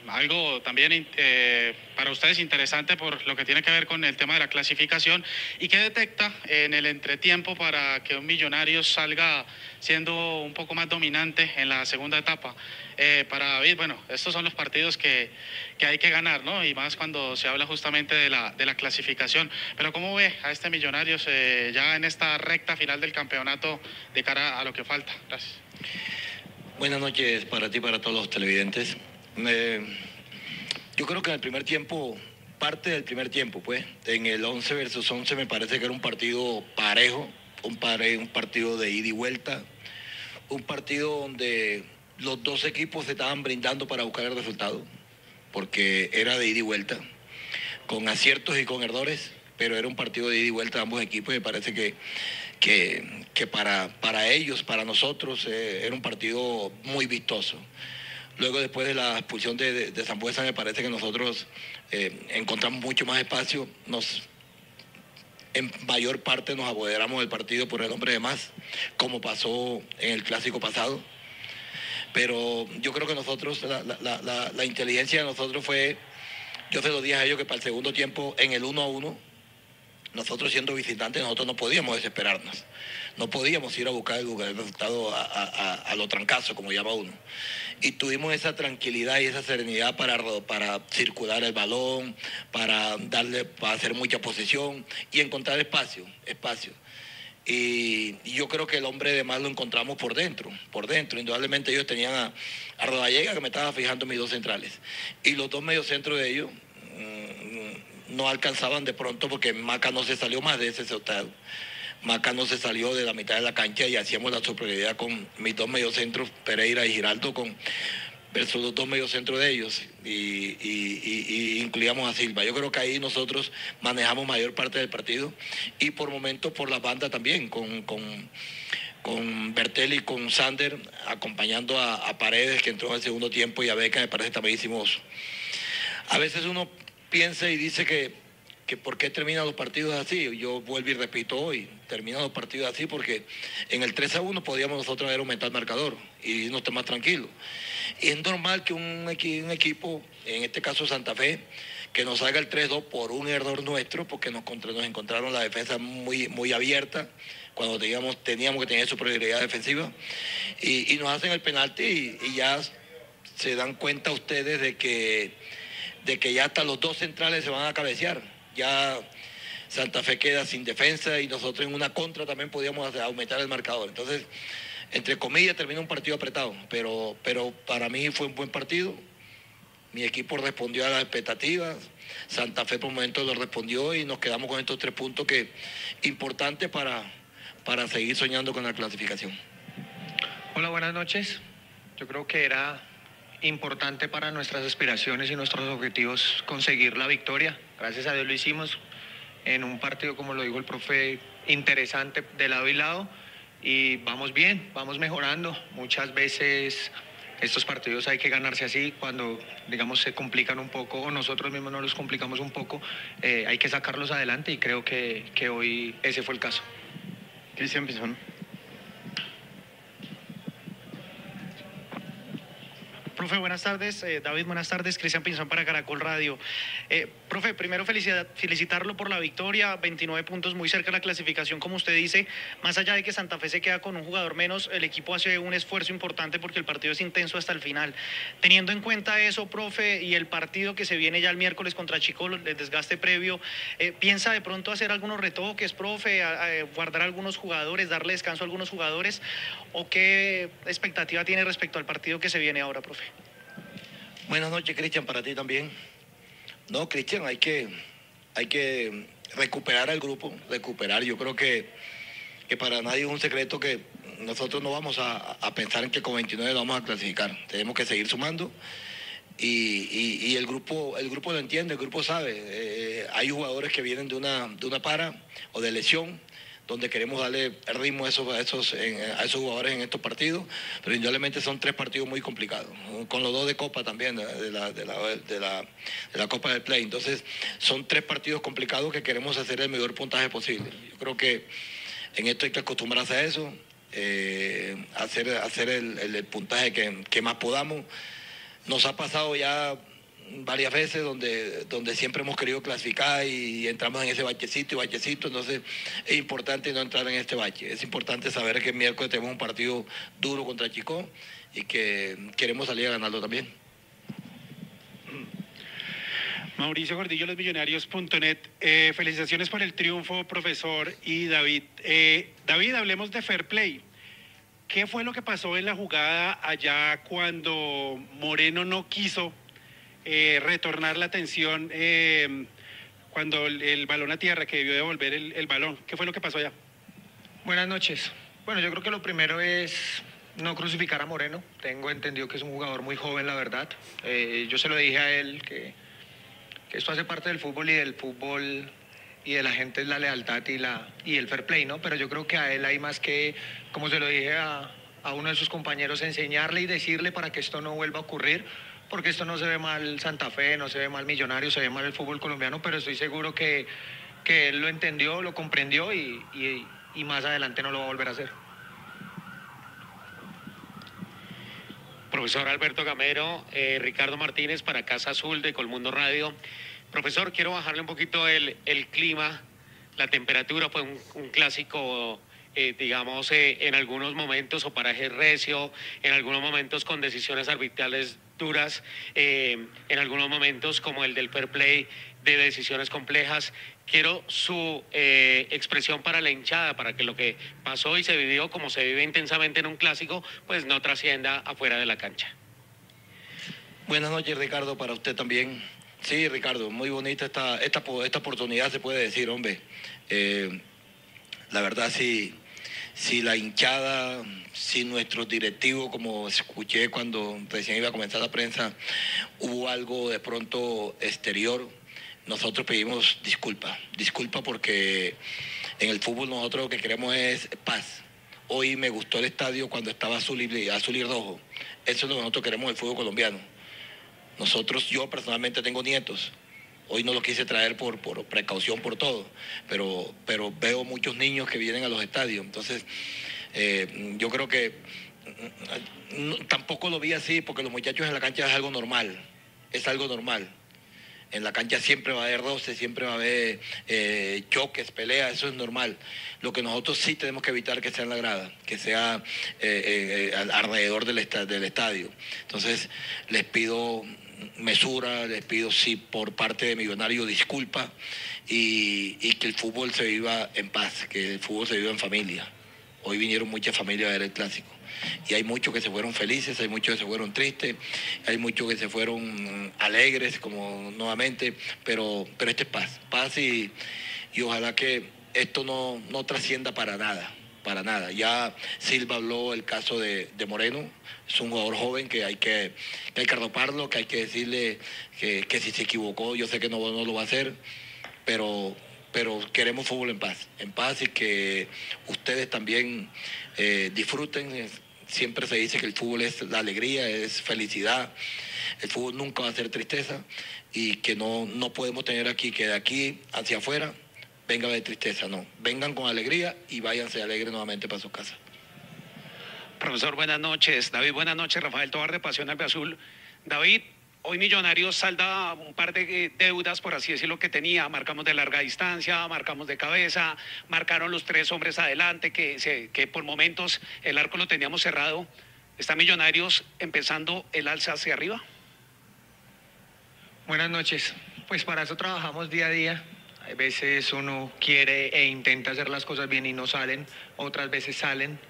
algo también eh, para ustedes interesante por lo que tiene que ver con el tema de la clasificación y qué detecta en el entretiempo para que un millonario salga siendo un poco más dominante en la segunda etapa. Eh, para David, bueno, estos son los partidos que, que hay que ganar, ¿no? Y más cuando se habla justamente de la, de la clasificación. Pero ¿cómo ve a este Millonarios eh, ya en esta recta final del campeonato de cara a lo que falta? Gracias. Buenas noches para ti y para todos los televidentes. Eh, yo creo que en el primer tiempo, parte del primer tiempo, pues, en el 11 versus 11 me parece que era un partido parejo, un, pare- un partido de ida y vuelta, un partido donde los dos equipos se estaban brindando para buscar el resultado, porque era de ida y vuelta, con aciertos y con errores, pero era un partido de ida y vuelta de ambos equipos y me parece que, que, que para, para ellos, para nosotros, eh, era un partido muy vistoso. Luego, después de la expulsión de, de, de Zambuesa, me parece que nosotros eh, encontramos mucho más espacio. Nos, en mayor parte nos apoderamos del partido por el hombre de más, como pasó en el clásico pasado. Pero yo creo que nosotros, la, la, la, la inteligencia de nosotros fue, yo se lo dije a ellos que para el segundo tiempo, en el 1 a 1, nosotros siendo visitantes, nosotros no podíamos desesperarnos. No podíamos ir a buscar el, resultado a, a, a, lo trancazo, como llama uno. Y tuvimos esa tranquilidad y esa serenidad para, para circular el balón, para darle, para hacer mucha posesión y encontrar espacio, espacio. Y, yo creo que el hombre de más lo encontramos por dentro, por dentro. Indudablemente ellos tenían a, a Rodallega, que me estaba fijando mis dos centrales. Y los dos mediocentros de ellos mmm, no alcanzaban de pronto porque Maca no se salió más de ese sorteo. Maca no se salió de la mitad de la cancha y hacíamos la superioridad con mis dos mediocentros, Pereira y Giraldo, con versus los dos mediocentros de ellos y, incluíamos a Silva. Yo creo que ahí nosotros manejamos mayor parte del partido y por momentos por la banda también, con, con, con con Sander, acompañando a, a, Paredes, que entró en el segundo tiempo, y a Beca, me parece también hicimos. A veces uno piensa y dice que que por qué terminan los partidos así. Yo vuelvo y repito hoy, terminan los partidos así porque en el 3 a 1 podíamos nosotros haber aumentado el marcador y no estar más tranquilos. Y es normal que un, un, equipo, en este caso Santa Fe, que nos haga el 3-2 por un error nuestro, porque nos, nos encontraron la defensa muy, muy abierta cuando teníamos, teníamos que tener superioridad defensiva, y, y nos hacen el penalti y, y ya se dan cuenta ustedes de que, de que ya hasta los dos centrales se van a cabecear ya Santa Fe queda sin defensa y nosotros en una contra también podíamos aumentar el marcador. Entonces, entre comillas, termina un partido apretado, pero, pero para mí fue un buen partido. Mi equipo respondió a las expectativas. Santa Fe por momentos lo respondió y nos quedamos con estos tres puntos que importantes para, para seguir soñando con la clasificación. Hola, buenas noches. Yo creo que era importante para nuestras aspiraciones y nuestros objetivos conseguir la victoria. Gracias a Dios lo hicimos en un partido, como lo dijo el profe, interesante de lado y lado. Y vamos bien, vamos mejorando. Muchas veces estos partidos hay que ganarse así cuando, digamos, se complican un poco o nosotros mismos no los complicamos un poco. Eh, hay que sacarlos adelante y creo que, que hoy ese fue el caso. Cristian Pizón. Profe, buenas tardes. Eh, David, buenas tardes. Cristian Pinzón para Caracol Radio. Eh, profe, primero felicitarlo por la victoria. 29 puntos muy cerca de la clasificación, como usted dice. Más allá de que Santa Fe se queda con un jugador menos, el equipo hace un esfuerzo importante porque el partido es intenso hasta el final. Teniendo en cuenta eso, profe, y el partido que se viene ya el miércoles contra Chico, el desgaste previo, eh, ¿piensa de pronto hacer algunos retoques, profe, a, a guardar algunos jugadores, darle descanso a algunos jugadores? ¿O qué expectativa tiene respecto al partido que se viene ahora, profe? Buenas noches, Cristian, para ti también. No, Cristian, hay que, hay que recuperar al grupo, recuperar. Yo creo que, que para nadie es un secreto que nosotros no vamos a, a pensar en que con 29 vamos a clasificar. Tenemos que seguir sumando. Y, y, el grupo el grupo lo entiende, el grupo sabe. Eh, hay jugadores que vienen de una, de una para o de lesión donde queremos darle ritmo a esos, a esos, jugadores en estos partidos, pero indudablemente son tres partidos muy complicados, con los dos de Copa también, de la, de la, de la, de la Copa del Play. Entonces, son tres partidos complicados que queremos hacer el mejor puntaje posible. Yo creo que en esto hay que acostumbrarse a eso, eh, hacer, hacer el, el, el puntaje que, que más podamos. Nos ha pasado ya varias veces donde, donde siempre hemos querido clasificar y entramos en ese bachecito y bachecito, entonces es importante no entrar en este bache, es importante saber que el miércoles tenemos un partido duro contra Chico y que queremos salir a ganarlo también. Mauricio Gordillo, los millonarios.net. Eh, felicitaciones por el triunfo, profesor y David. Eh, David, hablemos de fair play. ¿Qué fue lo que pasó en la jugada allá cuando Moreno no quiso eh, retornar la atención eh, cuando el, balón a tierra, que debió devolver el, balón. ¿Qué fue lo que pasó allá? Buenas noches. Bueno, yo creo que lo primero es no crucificar a Moreno. Tengo entendido que es un jugador muy joven, la verdad. Eh, yo se lo dije a él que, que, esto hace parte del fútbol y del fútbol y de la gente es la lealtad y, la, y el fair play, ¿no? Pero yo creo que a él hay más que, como se lo dije a, a uno de sus compañeros, enseñarle y decirle para que esto no vuelva a ocurrir, porque esto no se ve mal Santa Fe, no se ve mal Millonario, se ve mal el fútbol colombiano, pero estoy seguro que, que él lo entendió, lo comprendió y, y, más adelante no lo va a volver a hacer. Profesor Alberto Gamero, eh, Ricardo Martínez para Casa Azul de Colmundo Radio. Profesor, quiero bajarle un poquito el, el clima, la temperatura, fue un clásico, eh, digamos, eh, en algunos momentos o paraje recio, en algunos momentos con decisiones arbitrales duras, eh, en algunos momentos como el del fair play de decisiones complejas. Quiero su expresión para la hinchada, para que lo que pasó y se vivió como se vive intensamente en un clásico, pues no trascienda afuera de la cancha. Buenas noches, Ricardo, para usted también. Sí, Ricardo, muy bonita esta, esta, esta oportunidad, se puede decir, hombre. La verdad, sí, si la hinchada, si nuestros directivos, como escuché cuando recién iba a comenzar la prensa, hubo algo de pronto exterior, nosotros pedimos disculpa. Disculpa porque en el fútbol nosotros lo que queremos es paz. Hoy me gustó el estadio cuando estaba azul y, azul y rojo. Eso es lo que nosotros queremos del fútbol colombiano. Nosotros, yo personalmente tengo nietos. Hoy no los quise traer por, precaución, por todo, pero, veo muchos niños que vienen a los estadios. Entonces, eh, yo creo que no, tampoco lo vi así, porque los muchachos en la cancha es algo normal, es algo normal. En la cancha siempre va a haber roces, siempre va a haber eh, choques, peleas, eso es normal. Lo que nosotros sí tenemos que evitar que sea en la grada, que sea eh, alrededor del, est del estadio. Entonces, les pido mesura, les pido sí por parte de Millonario disculpa y, y, que el fútbol se viva en paz, que el fútbol se viva en familia. Hoy vinieron muchas familias a ver el clásico. Y hay muchos que se fueron felices, hay muchos que se fueron tristes, hay muchos que se fueron alegres, como nuevamente, pero, pero este es paz, paz y, y ojalá que esto no, no trascienda para nada para nada. Ya Silva habló el caso de, Moreno, es un jugador joven que hay que, que hay que arroparlo, que hay que decirle que, que, si se equivocó, yo sé que no, no lo va a hacer, pero, pero queremos fútbol en paz, en paz y que ustedes también eh, disfruten. Siempre se dice que el fútbol es la alegría, es felicidad, el fútbol nunca va a ser tristeza y que no, no podemos tener aquí que de aquí hacia afuera venga de tristeza, no. Vengan con alegría y váyanse alegres nuevamente para su casa. Profesor, buenas noches. David, buenas noches. Rafael Tobar de Pasión Azul. David, hoy Millonarios salda un par de deudas, por así decirlo, que tenía. Marcamos de larga distancia, marcamos de cabeza, marcaron los tres hombres adelante, que, se, que por momentos el arco lo teníamos cerrado. ¿Está Millonarios empezando el alza hacia arriba? Buenas noches. Pues para eso trabajamos día a día. Hay veces uno quiere e intenta hacer las cosas bien y no salen, otras veces salen.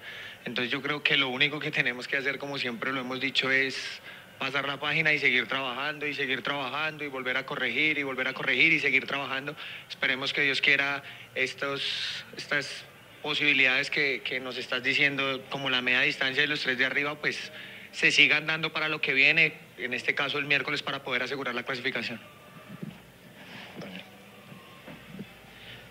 Entonces yo creo que lo único que tenemos que hacer, como siempre lo hemos dicho, es pasar la página y seguir trabajando y seguir trabajando y volver a corregir y volver a corregir y seguir trabajando. Esperemos que Dios quiera estos, estas posibilidades que, que nos estás diciendo, como la media distancia y los tres de arriba, pues se sigan dando para lo que viene, en este caso el miércoles, para poder asegurar la clasificación.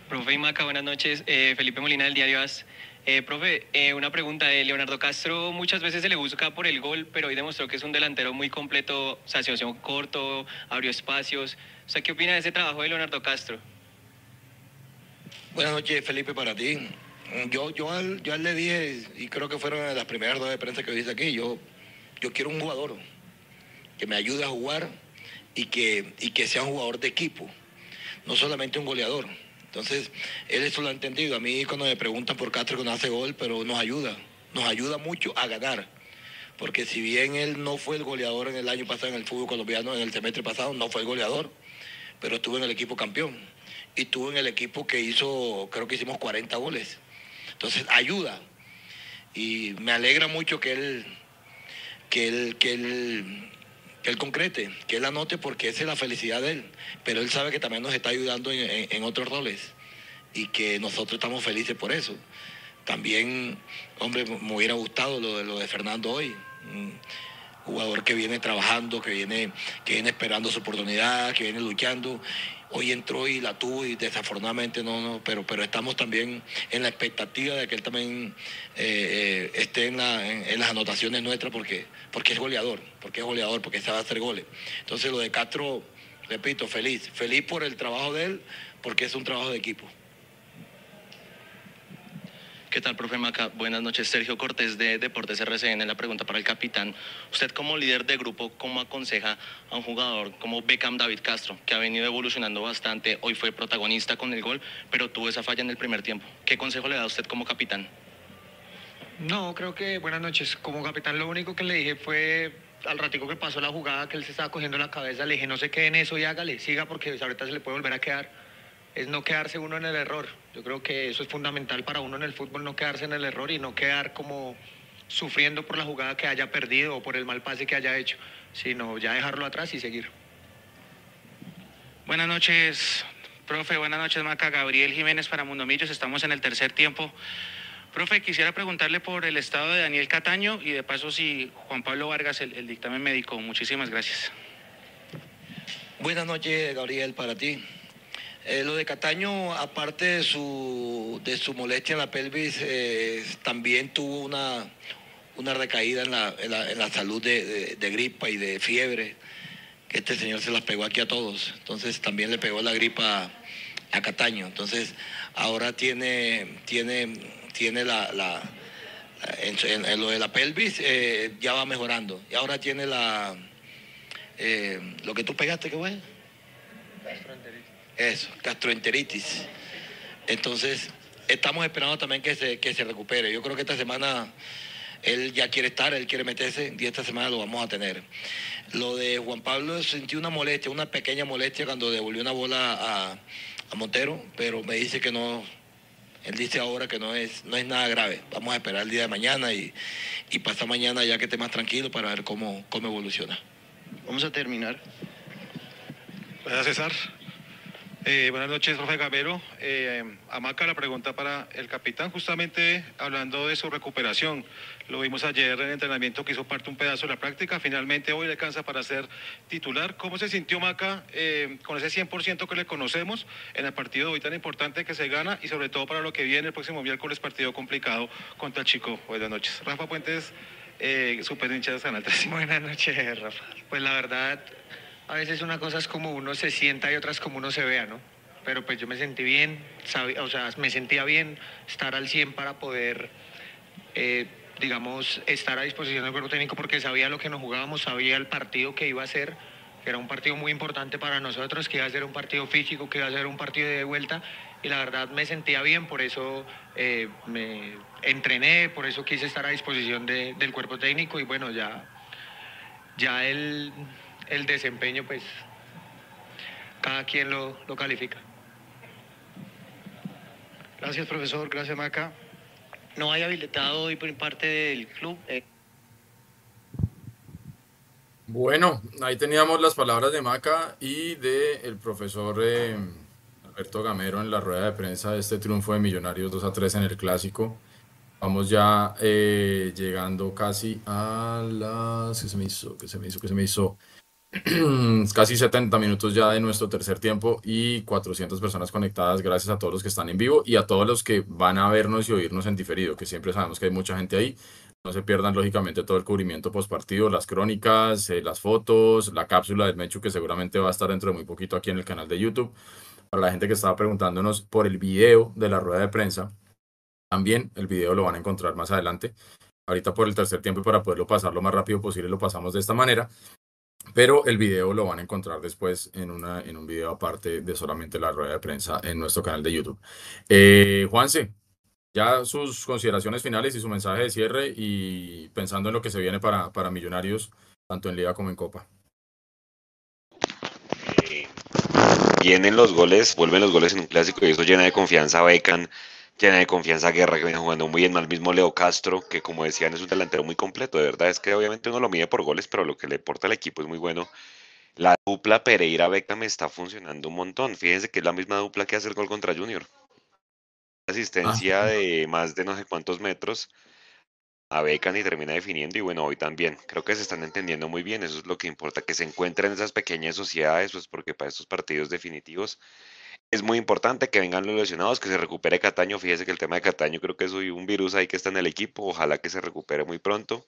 Profe Imaca, buenas noches. Eh, Felipe Molina del Diario AS. Eh, profe, eh, una pregunta de Leonardo Castro. Muchas veces se le busca por el gol, pero hoy demostró que es un delantero muy completo, o sea, situación corto, abrió espacios. O sea, ¿qué opina de ese trabajo de Leonardo Castro? Buenas noches, Felipe, para ti. Yo, yo, al, yo al le dije, y creo que fueron las primeras dos de prensa que dice aquí, yo, yo quiero un jugador que me ayude a jugar y que, y que sea un jugador de equipo, no solamente un goleador. Entonces, él eso lo ha entendido. A mí cuando me preguntan por Castro no hace gol, pero nos ayuda, nos ayuda mucho a ganar. Porque si bien él no fue el goleador en el año pasado en el fútbol colombiano, en el semestre pasado, no fue el goleador, pero estuvo en el equipo campeón. Y estuvo en el equipo que hizo, creo que hicimos 40 goles. Entonces, ayuda. Y me alegra mucho que él, que él, que él que él concrete, que él anote porque esa es la felicidad de él. Pero él sabe que también nos está ayudando en, otros roles y que nosotros estamos felices por eso. También, hombre, me hubiera gustado lo de, lo de Fernando hoy. jugador que viene trabajando, que viene, que viene esperando su oportunidad, que viene luchando. Hoy entró y la tuvo y desafortunadamente no, no pero, pero estamos también en la expectativa de que él también eh, eh, esté en, en, las anotaciones nuestras porque, porque es goleador, porque es goleador, porque sabe hacer goles. Entonces lo de Castro, repito, feliz, feliz por el trabajo de él, porque es un trabajo de equipo. ¿Qué tal, profe Maca? Buenas noches. Sergio Cortés de Deportes RCN. La pregunta para el capitán. Usted como líder de grupo, ¿cómo aconseja a un jugador como Beckham David Castro, que ha venido evolucionando bastante? Hoy fue protagonista con el gol, pero tuvo esa falla en el primer tiempo. ¿Qué consejo le da usted como capitán? No, creo que buenas noches. Como capitán lo único que le dije fue al ratico que pasó la jugada que él se estaba cogiendo la cabeza, le dije no se quede en eso y hágale, siga porque ahorita se le puede volver a quedar es no quedarse uno en el error. Yo creo que eso es fundamental para uno en el fútbol, no quedarse en el error y no quedar como sufriendo por la jugada que haya perdido o por el mal pase que haya hecho, sino ya dejarlo atrás y seguir. Buenas noches, profe. Buenas noches, Maca. Gabriel Jiménez para Mundo Millos. Estamos en el tercer tiempo. Profe, quisiera preguntarle por el estado de Daniel Cataño y de paso si Juan Pablo Vargas, el, el dictamen médico. Muchísimas gracias. Buenas noches, Gabriel, para ti. Eh, lo de Cataño, aparte de su, de su molestia en la pelvis, eh, también tuvo una, una recaída en la, en la, salud de, gripa y de fiebre, que este señor se las pegó aquí a todos. Entonces también le pegó la gripa a Cataño. Entonces ahora tiene, tiene, tiene la, lo de la pelvis eh, ya va mejorando. Y ahora tiene la lo que tú pegaste, ¿qué fue? Eso, gastroenteritis. Entonces, estamos esperando también que se, que se recupere. Yo creo que esta semana él ya quiere estar, él quiere meterse y esta semana lo vamos a tener. Lo de Juan Pablo sentí una molestia, una pequeña molestia cuando devolvió una bola a, Montero, pero me dice que no, él dice ahora que no es, no es nada grave. Vamos a esperar el día de mañana y, y pasar mañana ya que esté más tranquilo para ver cómo, cómo evoluciona. Vamos a terminar. Gracias, César. Eh, buenas noches, profe Gamero. Eh, Amaca, la pregunta para el capitán, justamente hablando de su recuperación. Lo vimos ayer en el entrenamiento que hizo parte un pedazo de la práctica. Finalmente hoy le alcanza para ser titular. ¿Cómo se sintió Maca eh, con ese 100% que le conocemos en el partido hoy tan importante que se gana y sobre todo para lo que viene el próximo miércoles, partido complicado contra el Chico? Buenas noches. Rafa Puentes, eh, super hincha de San Buenas noches, Rafa. Pues la verdad, a veces una cosa es como uno se sienta y otras como uno se vea, ¿no? Pero pues yo me sentí bien, o sea, me sentía bien estar al 100 para poder, eh, digamos, estar a disposición del cuerpo técnico porque sabía lo que nos jugábamos, sabía el partido que iba a ser, que era un partido muy importante para nosotros, que iba a ser un partido físico, que iba a ser un partido de vuelta y la verdad me sentía bien, por eso eh, me entrené, por eso quise estar a disposición del cuerpo técnico y bueno, ya, ya el el desempeño, pues cada quien lo, califica. Gracias, profesor. Gracias, Maca. No hay habilitado hoy por parte del club. Eh. Bueno, ahí teníamos las palabras de Maca y del el profesor eh, Alberto Gamero en la rueda de prensa de este triunfo de Millonarios 2 a 3 en el Clásico. Vamos ya eh, llegando casi a las... ¿Qué se me hizo? ¿Qué se me hizo? ¿Qué se me hizo? (clears throat) casi 70 minutos ya de nuestro tercer tiempo y 400 personas conectadas. Gracias a todos los que están en vivo y a todos los que van a vernos y oírnos en diferido, que siempre sabemos que hay mucha gente ahí. No se pierdan, lógicamente, todo el cubrimiento post partido, las crónicas, eh, las fotos, la cápsula del Mechu, que seguramente va a estar dentro de muy poquito aquí en el canal de YouTube. Para la gente que estaba preguntándonos por el video de la rueda de prensa, también el video lo van a encontrar más adelante. Ahorita por el tercer tiempo y para poderlo pasar lo más rápido posible lo pasamos de esta manera. Pero el video lo van a encontrar después en, una, en un video aparte de solamente la rueda de prensa en nuestro canal de YouTube. Eh, Juanse, ya sus consideraciones finales y su mensaje de cierre y pensando en lo que se viene para, para Millonarios, tanto en Liga como en Copa. Eh, vienen los goles, vuelven los goles en un clásico y eso llena de confianza a Beckham llena de confianza Guerra, que viene jugando muy bien, al mismo Leo Castro, que como decían es un delantero muy completo, de verdad es que obviamente uno lo mide por goles, pero lo que le aporta al equipo es muy bueno. La dupla Pereira me está funcionando un montón. Fíjense que es la misma dupla que hace el gol contra Junior. Asistencia ah. de más de no sé cuántos metros. a Beckham y termina definiendo y bueno, hoy también. Creo que se están entendiendo muy bien, eso es lo que importa, que se encuentren esas pequeñas sociedades, pues porque para estos partidos definitivos es muy importante que vengan los lesionados, que se recupere Cataño. Fíjese que el tema de Cataño creo que es un virus ahí que está en el equipo. Ojalá que se recupere muy pronto.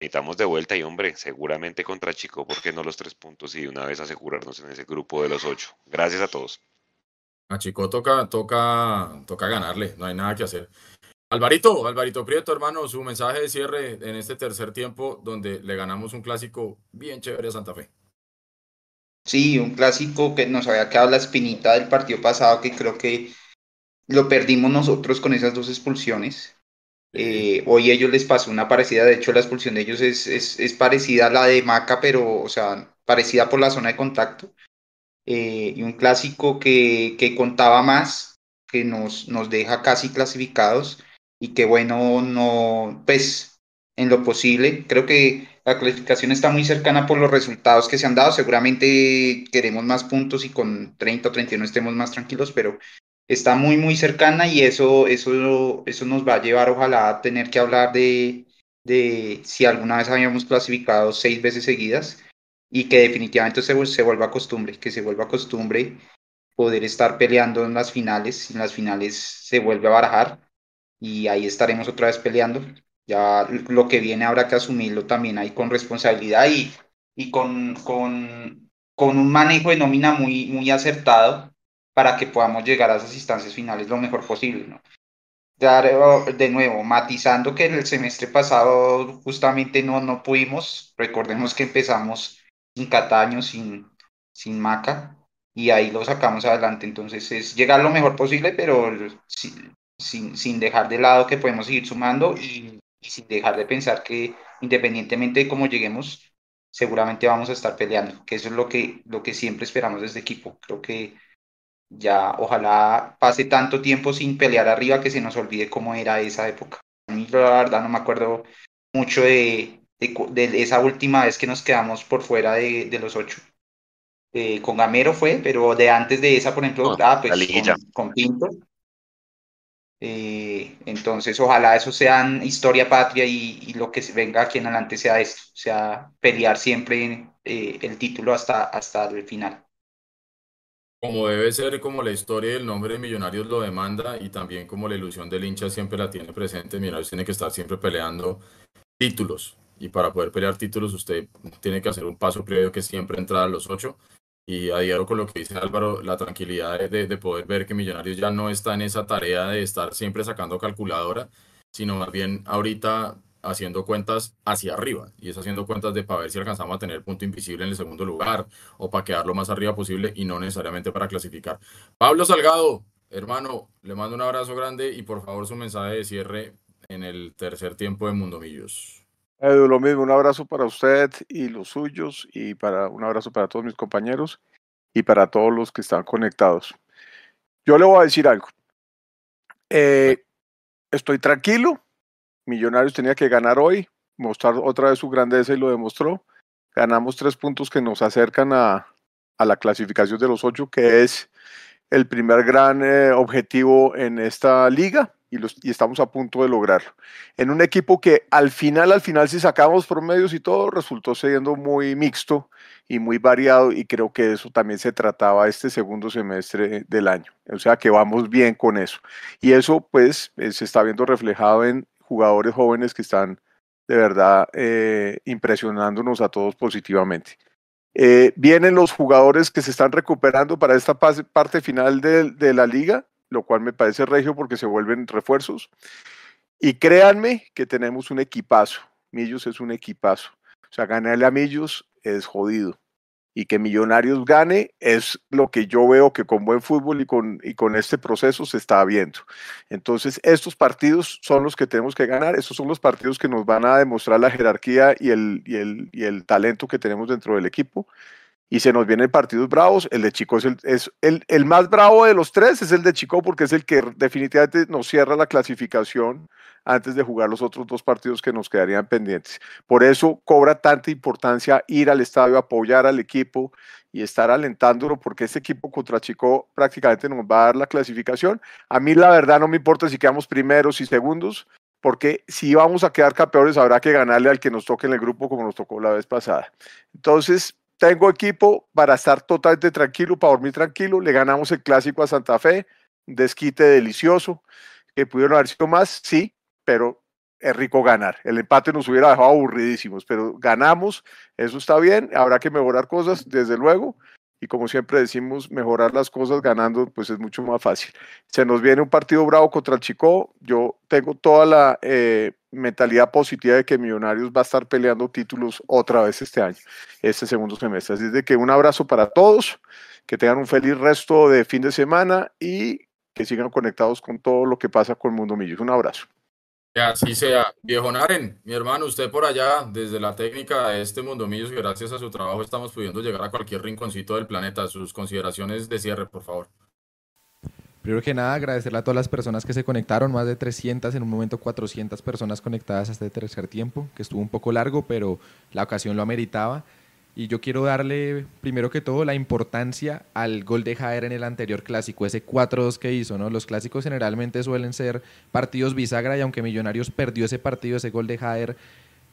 Necesitamos de vuelta y hombre, seguramente contra Chico, porque no los tres puntos y una vez asegurarnos en ese grupo de los ocho. Gracias a todos. A Chico toca, toca, toca ganarle, no hay nada que hacer. Alvarito, Alvarito Prieto, hermano, su mensaje de cierre en este tercer tiempo donde le ganamos un clásico bien chévere a Santa Fe. Sí, un clásico que nos había quedado la espinita del partido pasado, que creo que lo perdimos nosotros con esas dos expulsiones. Eh, hoy ellos les pasó una parecida, de hecho la expulsión de ellos es, es, parecida a la de Maca, pero, o sea, parecida por la zona de contacto. Eh, y un clásico que, que contaba más, que nos, nos deja casi clasificados y que bueno, no, pues en lo posible, creo que la clasificación está muy cercana por los resultados que se han dado. Seguramente queremos más puntos y con 30 o 31 estemos más tranquilos, pero está muy, muy cercana y eso, eso, eso nos va a llevar, ojalá, a tener que hablar de, de si alguna vez habíamos clasificado seis veces seguidas y que definitivamente se, se vuelva costumbre, que se vuelva costumbre poder estar peleando en las finales. En las finales se vuelve a barajar y ahí estaremos otra vez peleando. Ya lo que viene habrá que asumirlo también ahí con responsabilidad y, y con, con, con un manejo de nómina muy, muy acertado para que podamos llegar a esas instancias finales lo mejor posible, ¿no? Oh, de nuevo, matizando que en el semestre pasado justamente no, no pudimos, recordemos que empezamos sin Cataño, sin, sin Maca, y ahí lo sacamos adelante, entonces es llegar lo mejor posible, pero sin, sin, sin dejar de lado que podemos seguir sumando y y sin dejar de pensar que independientemente de cómo lleguemos, seguramente vamos a estar peleando, que eso es lo que, lo que siempre esperamos desde equipo. Creo que ya ojalá pase tanto tiempo sin pelear arriba que se nos olvide cómo era esa época. A mí la verdad no me acuerdo mucho de, de, esa última vez que nos quedamos por fuera de, de los ocho. Eh, con Gamero fue, pero de antes de esa, por ejemplo, ah, pues con, con, Pinto, eh, entonces, ojalá eso sea historia patria y, lo que venga aquí en adelante sea esto, sea pelear siempre eh, el título hasta, hasta el final. Como debe ser, como la historia y el nombre de Millonarios lo demanda y también como la ilusión del hincha siempre la tiene presente, Millonarios tiene que estar siempre peleando títulos. Y para poder pelear títulos, usted tiene que hacer un paso previo que siempre entrar a los ocho. Y adhiero con lo que dice Álvaro, la tranquilidad de, de, poder ver que Millonarios ya no está en esa tarea de estar siempre sacando calculadora, sino más bien ahorita haciendo cuentas hacia arriba y es haciendo cuentas de para ver si alcanzamos a tener punto invisible en el segundo lugar o para quedar lo más arriba posible y no necesariamente para clasificar. Pablo Salgado, hermano, le mando un abrazo grande y por favor su mensaje de cierre en el tercer tiempo de Mundo Millos. Edu, lo mismo, un abrazo para usted y los suyos y para un abrazo para todos mis compañeros y para todos los que están conectados. Yo le voy a decir algo. Eh, estoy tranquilo. Millonarios tenía que ganar hoy, mostrar otra vez su grandeza y lo demostró. Ganamos tres puntos que nos acercan a, a la clasificación de los ocho, que es el primer gran eh, objetivo en esta liga y, estamos a punto de lograrlo. En un equipo que al final, al final, si sacamos promedios y todo, resultó siendo muy mixto y muy variado y creo que eso también se trataba este segundo semestre del año. O sea que vamos bien con eso. Y eso pues eh, se está viendo reflejado en jugadores jóvenes que están de verdad eh, impresionándonos a todos positivamente. Eh, vienen los jugadores que se están recuperando para esta parte final de la liga lo cual me parece regio porque se vuelven refuerzos. Y créanme que tenemos un equipazo. Millos es un equipazo. O sea, ganarle a Millos es jodido. Y que Millonarios gane es lo que yo veo que con buen fútbol y con, y con este proceso se está viendo. Entonces, estos partidos son los que tenemos que ganar. Estos son los partidos que nos van a demostrar la jerarquía y el, y el, y el talento que tenemos dentro del equipo y se nos vienen partidos bravos. El de Chico es, el, es el, el, más bravo de los tres, es el de Chico porque es el que definitivamente nos cierra la clasificación antes de jugar los otros dos partidos que nos quedarían pendientes. Por eso cobra tanta importancia ir al estadio, apoyar al equipo y estar alentándolo porque este equipo contra Chico prácticamente nos va a dar la clasificación. A mí la verdad no me importa si quedamos primeros y segundos, porque si vamos a quedar campeones habrá que ganarle al que nos toque en el grupo como nos tocó la vez pasada. Entonces, tengo equipo para estar totalmente tranquilo, para dormir tranquilo. Le ganamos el clásico a Santa Fe, desquite delicioso, que pudieron haber sido más, sí, pero es rico ganar. El empate nos hubiera dejado aburridísimos, pero ganamos, eso está bien, habrá que mejorar cosas, desde luego, y como siempre decimos, mejorar las cosas ganando, pues es mucho más fácil. Se nos viene un partido bravo contra el Chico, yo tengo toda la eh, mentalidad positiva de que Millonarios va a estar peleando títulos otra vez este año, este segundo semestre. Así de que un abrazo para todos, que tengan un feliz resto de fin de semana y que sigan conectados con todo lo que pasa con el Mundo Millos. Un abrazo. Que así sea. Viejo Naren, mi hermano, usted por allá, desde la técnica de este Mundo y gracias a su trabajo estamos pudiendo llegar a cualquier rinconcito del planeta. Sus consideraciones de cierre, por favor. Primero que nada, agradecerle a todas las personas que se conectaron, más de 300, en un momento 400 personas conectadas a este tercer tiempo, que estuvo un poco largo, pero la ocasión lo ameritaba. Y yo quiero darle, primero que todo, la importancia al gol de Jaer en el anterior clásico, ese 4-2 que hizo, ¿no? Los clásicos generalmente suelen ser partidos bisagra y aunque Millonarios perdió ese partido, ese gol de Jaer,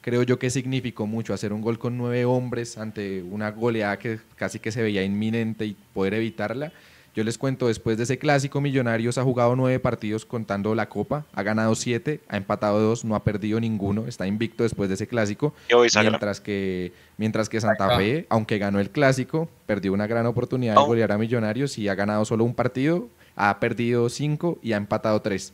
creo yo que significó mucho hacer un gol con nueve hombres ante una goleada que casi que se veía inminente y poder evitarla. Yo les cuento, después de ese clásico, Millonarios ha jugado nueve partidos contando la Copa, ha ganado siete, ha empatado dos, no ha perdido ninguno, está invicto después de ese clásico. Mientras que, mientras que Santa Fe, aunque ganó el clásico, perdió una gran oportunidad de golear a Millonarios y ha ganado solo un partido, ha perdido cinco y ha empatado tres.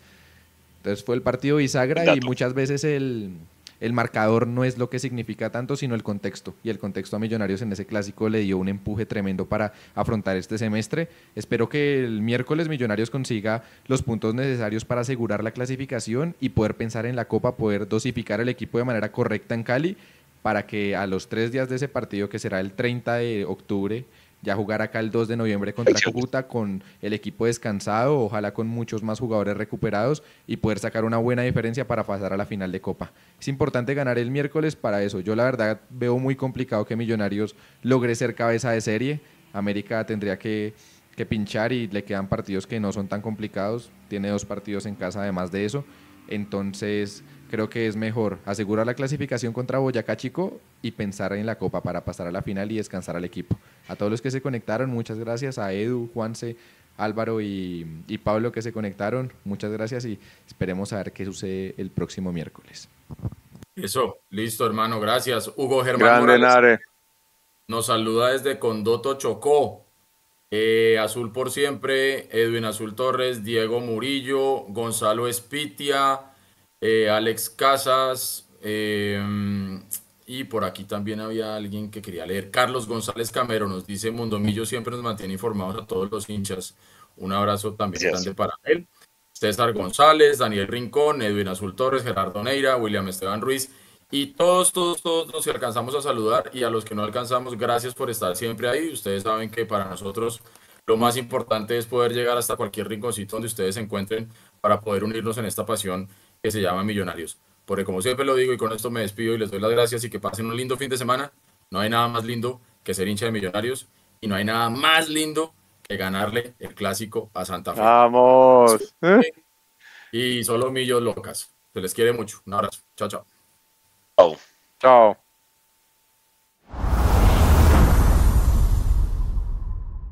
Entonces fue el partido bisagra y muchas veces el, el marcador no es lo que significa tanto, sino el contexto. Y el contexto a Millonarios en ese clásico le dio un empuje tremendo para afrontar este semestre. Espero que el miércoles Millonarios consiga los puntos necesarios para asegurar la clasificación y poder pensar en la Copa, poder dosificar el equipo de manera correcta en Cali para que a los tres días de ese partido, que será el 30 de octubre, ya jugar acá el 2 de noviembre contra Cúcuta con el equipo descansado, ojalá con muchos más jugadores recuperados y poder sacar una buena diferencia para pasar a la final de Copa. Es importante ganar el miércoles para eso. Yo la verdad veo muy complicado que Millonarios logre ser cabeza de serie. América tendría que, que pinchar y le quedan partidos que no son tan complicados. Tiene dos partidos en casa además de eso. Entonces creo que es mejor asegurar la clasificación contra Boyacá Chico y pensar en la Copa para pasar a la final y descansar al equipo. A todos los que se conectaron, muchas gracias. A Edu, Juanse, Álvaro y, Pablo que se conectaron, muchas gracias y esperemos a ver qué sucede el próximo miércoles. Eso, listo hermano, gracias. Hugo Germán Morales nos saluda desde Condoto Chocó. Eh, Azul por siempre, Edwin Azul Torres, Diego Murillo, Gonzalo Espitia, eh, Alex Casas, eh, y por aquí también había alguien que quería leer. Carlos González Camero nos dice, Mundomillo siempre nos mantiene informados a todos los hinchas. Un abrazo también grande para él. César González, Daniel Rincón, Edwin Azul Torres, Gerardo Neira, William Esteban Ruiz y todos, todos, todos los que alcanzamos a saludar y a los que no alcanzamos, gracias por estar siempre ahí. Ustedes saben que para nosotros lo más importante es poder llegar hasta cualquier rinconcito donde ustedes se encuentren para poder unirnos en esta pasión que se llama Millonarios. Porque como siempre lo digo y con esto me despido y les doy las gracias y que pasen un lindo fin de semana. No hay nada más lindo que ser hincha de Millonarios y no hay nada más lindo que ganarle el clásico a Santa Fe. Vamos. Y solo millos locas. Se les quiere mucho. Un abrazo. Chao, chao. Chao. Chao.